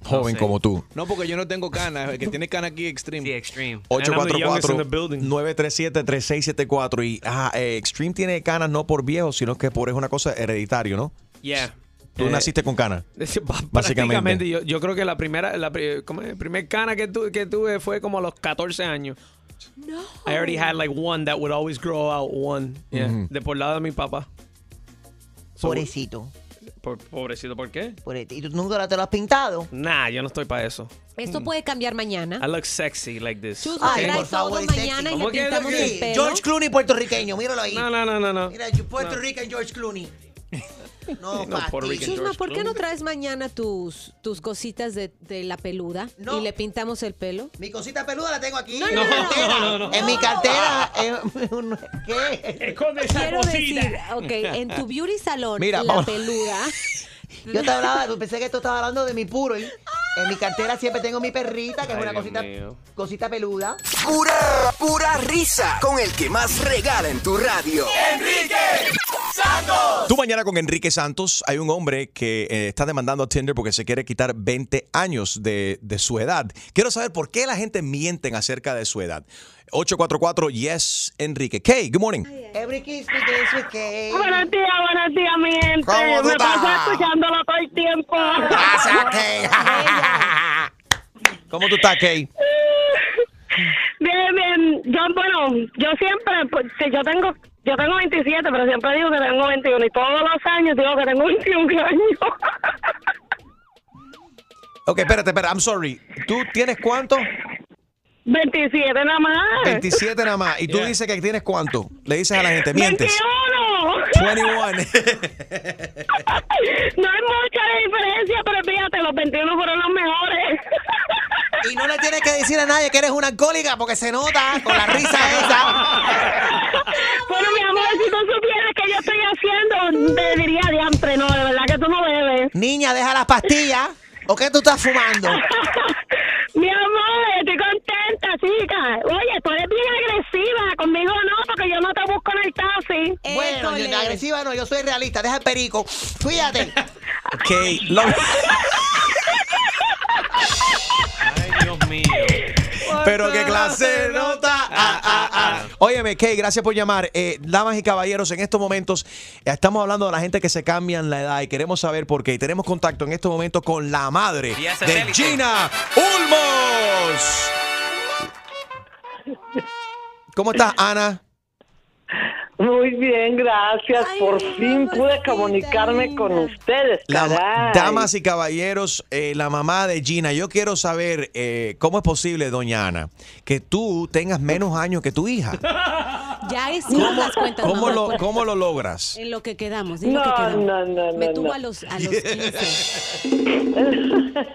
Joven sé. como tú. No, porque yo no tengo canas. El que tiene canas aquí Extreme. Sí, Extreme. And I'm the youngest in the building. 844-937-3674. Y ajá, eh, Extreme tiene canas no por viejo, sino que por es una cosa hereditario, ¿no? Yeah. Tú Eh, naciste con canas. Básicamente, yo, yo creo que la primera, la como el primer cana que, tu- que tuve fue como a los 14 años. No. I already had like one that would always grow out one. Yeah. Ujú. De por lado de mi papá. Pobrecito. Por- pobrecito, ¿por qué? ¿Y tú nunca te lo has pintado? Nah, yo no estoy para eso. Esto puede cambiar mañana. I look sexy like this. Chus, Okay. trae todo mañana y le ¿Cómo que pintamos lo que- el pelo. George Clooney puertorriqueño, míralo ahí. No, no, no, no, no. Mira, Puerto Rican George Clooney. No, No, Pati. Chusma, George ¿por qué no traes mañana tus, tus cositas de, de la peluda No. y le pintamos el pelo? Mi cosita peluda la tengo aquí. No, en no, mi no, cartera. no, no, no. En mi cartera. eh, un- ¿Qué? Esconde esa Quiero cosita. decir, ok, en tu beauty salón, Mira, la vamos. peluda. Yo te hablaba, pensé que tú estabas hablando de mi puro. y En mi cartera siempre tengo mi perrita, que es una cosita, cosita peluda. Pura, pura risa con el que más regala en tu radio. Enrique Santos. Tú mañana con Enrique Santos, hay un hombre que eh, está demandando a Tinder porque se quiere quitar 20 años de, de su edad. Quiero saber por qué la gente miente acerca de su edad. 844 Yes Enrique. Kay, good morning. Every kiss begins with K. Buenos días, buenos días, mi gente. ¿Cómo tú Me paso estás? escuchándolo todo el tiempo. Gracias, Kay. ¿Cómo tú estás, Kay? Bien, bien. Yo, bueno, yo siempre, pues, que yo tengo, yo tengo 27, pero siempre digo que tengo 21 y todos los años digo que tengo 21 años. Ok, espérate, espérate, I'm sorry. ¿Tú tienes cuánto? 27 nada más. 27 nada más. ¿Y tú dices que tienes cuánto? Le dices a la gente, mientes. 21. 21. No hay mucha diferencia, pero fíjate, los 21 fueron los mejores. Y no le tienes que decir a nadie que eres una alcohólica porque se nota con la risa esa. Bueno, mi amor, si tú supieras que yo estoy haciendo, te diría diantre, no, de verdad que tú no bebes. Niña, deja las pastillas. ¿O qué tú estás fumando? Mi amor, estoy contenta, chica. Oye, tú eres bien agresiva. Conmigo no, porque yo no te busco en Bueno, yo, agresiva no, yo soy realista. Deja el perico. Cuídate. Kay, lo- Ay, Dios mío. Pero qué clase de nota. Ah, ah, ah. Óyeme, Kay, gracias por llamar. Eh, damas y caballeros, en estos momentos eh, estamos hablando de la gente que se cambian la edad y queremos saber por qué. Y tenemos contacto en estos momentos con la madre de. Gina Ulmos. ¿Cómo estás, Ana? Muy bien, gracias. Por fin pude comunicarme con ustedes. La- damas y caballeros, eh, la mamá de Gina, yo quiero saber eh, cómo es posible, doña Ana, que tú tengas menos años que tu hija. Ya hicimos las cuentas, ¿Cómo mamá, lo, cómo lo logras? En lo que quedamos, lo No, que quedamos. no, no, Me no, tuvo no. a los, a los 15.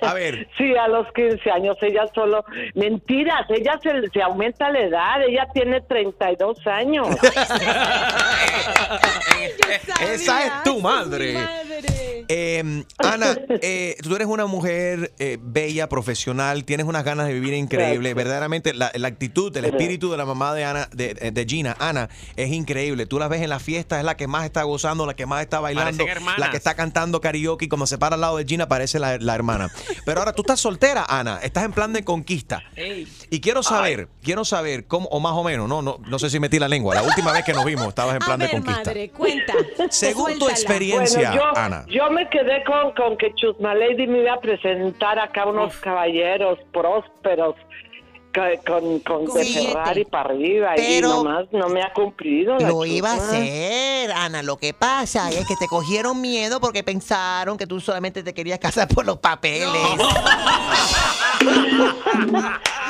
A ver. Sí, a los 15 años ella solo... Mentiras, ella se, se aumenta la edad, ella tiene 32 años. Esa es tu madre. Eh, Ana, eh, tú eres una mujer eh, bella, profesional, tienes unas ganas de vivir increíble. Verdaderamente, la, la actitud, el espíritu de la mamá de Ana, de, de Gina, Ana, es increíble. Tú la ves en la fiesta, es la que más está gozando, la que más está bailando, la que está cantando karaoke. y Cuando se para al lado de Gina, parece la, la hermana. Pero ahora tú estás soltera, Ana, estás en plan de conquista. Y quiero saber, quiero saber cómo, o más o menos, no, no, no sé si metí la lengua. La última vez que nos vimos, estabas en plan A de conquista. madre, cuenta. Según tu experiencia, Bueno, yo, Ana. yo me quedé con, con que Chusma Lady me iba a presentar acá unos caballeros prósperos ca- con, con, de. Ferrari para arriba Pero- y nomás no me ha cumplido. la Lo iba a hacer, Ana. Lo que pasa es que te cogieron miedo porque pensaron que tú solamente te querías casar por los papeles.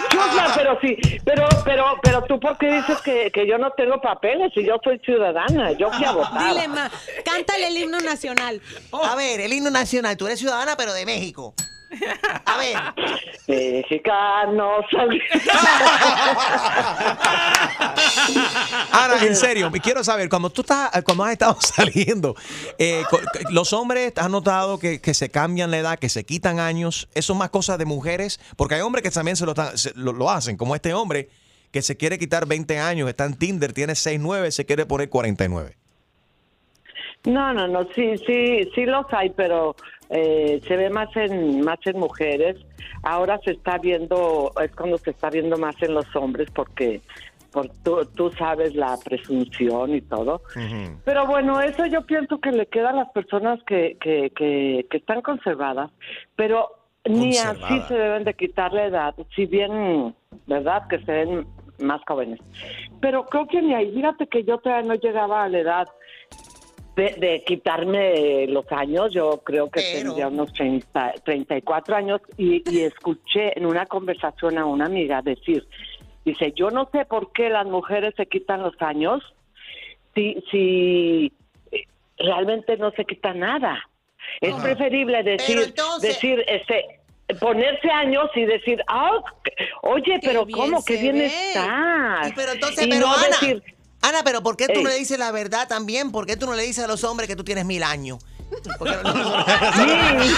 Chusma, pero sí, pero, pero, pero tú por qué dices que, que yo no tengo papeles si yo soy ciudadana, yo fui a votar. Dile, ma, cántale el himno nacional. A ver, el himno nacional. Tú eres ciudadana, pero de México. A ver. Mexicano, salí. Ana, en serio, me quiero saber, cuando tú estás, cuando has estado saliendo, eh, los hombres, ¿has notado que, que se cambian la edad, que se quitan años? ¿Eso es más cosas de mujeres? Porque hay hombres que también se lo, están- se- lo, lo hacen, como este hombre que se quiere quitar 20 años, está en Tinder, tiene 6'9", se quiere poner 49. No, no, no, sí, sí, sí los hay, pero eh, se ve más en más en mujeres. Ahora se está viendo, es cuando se está viendo más en los hombres porque por, tú, tú sabes la presunción y todo. Pero bueno, eso yo pienso que le queda a las personas que, que, que, que están conservadas, pero ni así se deben de quitar la edad, si bien, ¿verdad? Que se ven más jóvenes. Pero creo que ni ahí, fíjate que yo todavía no llegaba a la edad de, de quitarme los años, yo creo que tendría unos 30, 34 años y, y escuché en una conversación a una amiga decir, dice, yo no sé por qué las mujeres se quitan los años si, si eh, realmente no se quita nada. Es Ajá. preferible decir, entonces- decir, este, ponerse años y decir, ah, oye, pero ¿cómo? que bien ve. estás? Y pero entonces, Y pero no Ana, decir, Ana, pero ¿por qué tú Ey. no le dices la verdad también? ¿Por qué tú no le dices a los hombres que tú tienes mil años? Porque-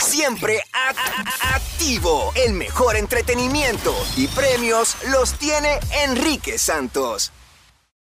Siempre a- a- activo. El mejor entretenimiento y premios los tiene Enrique Santos.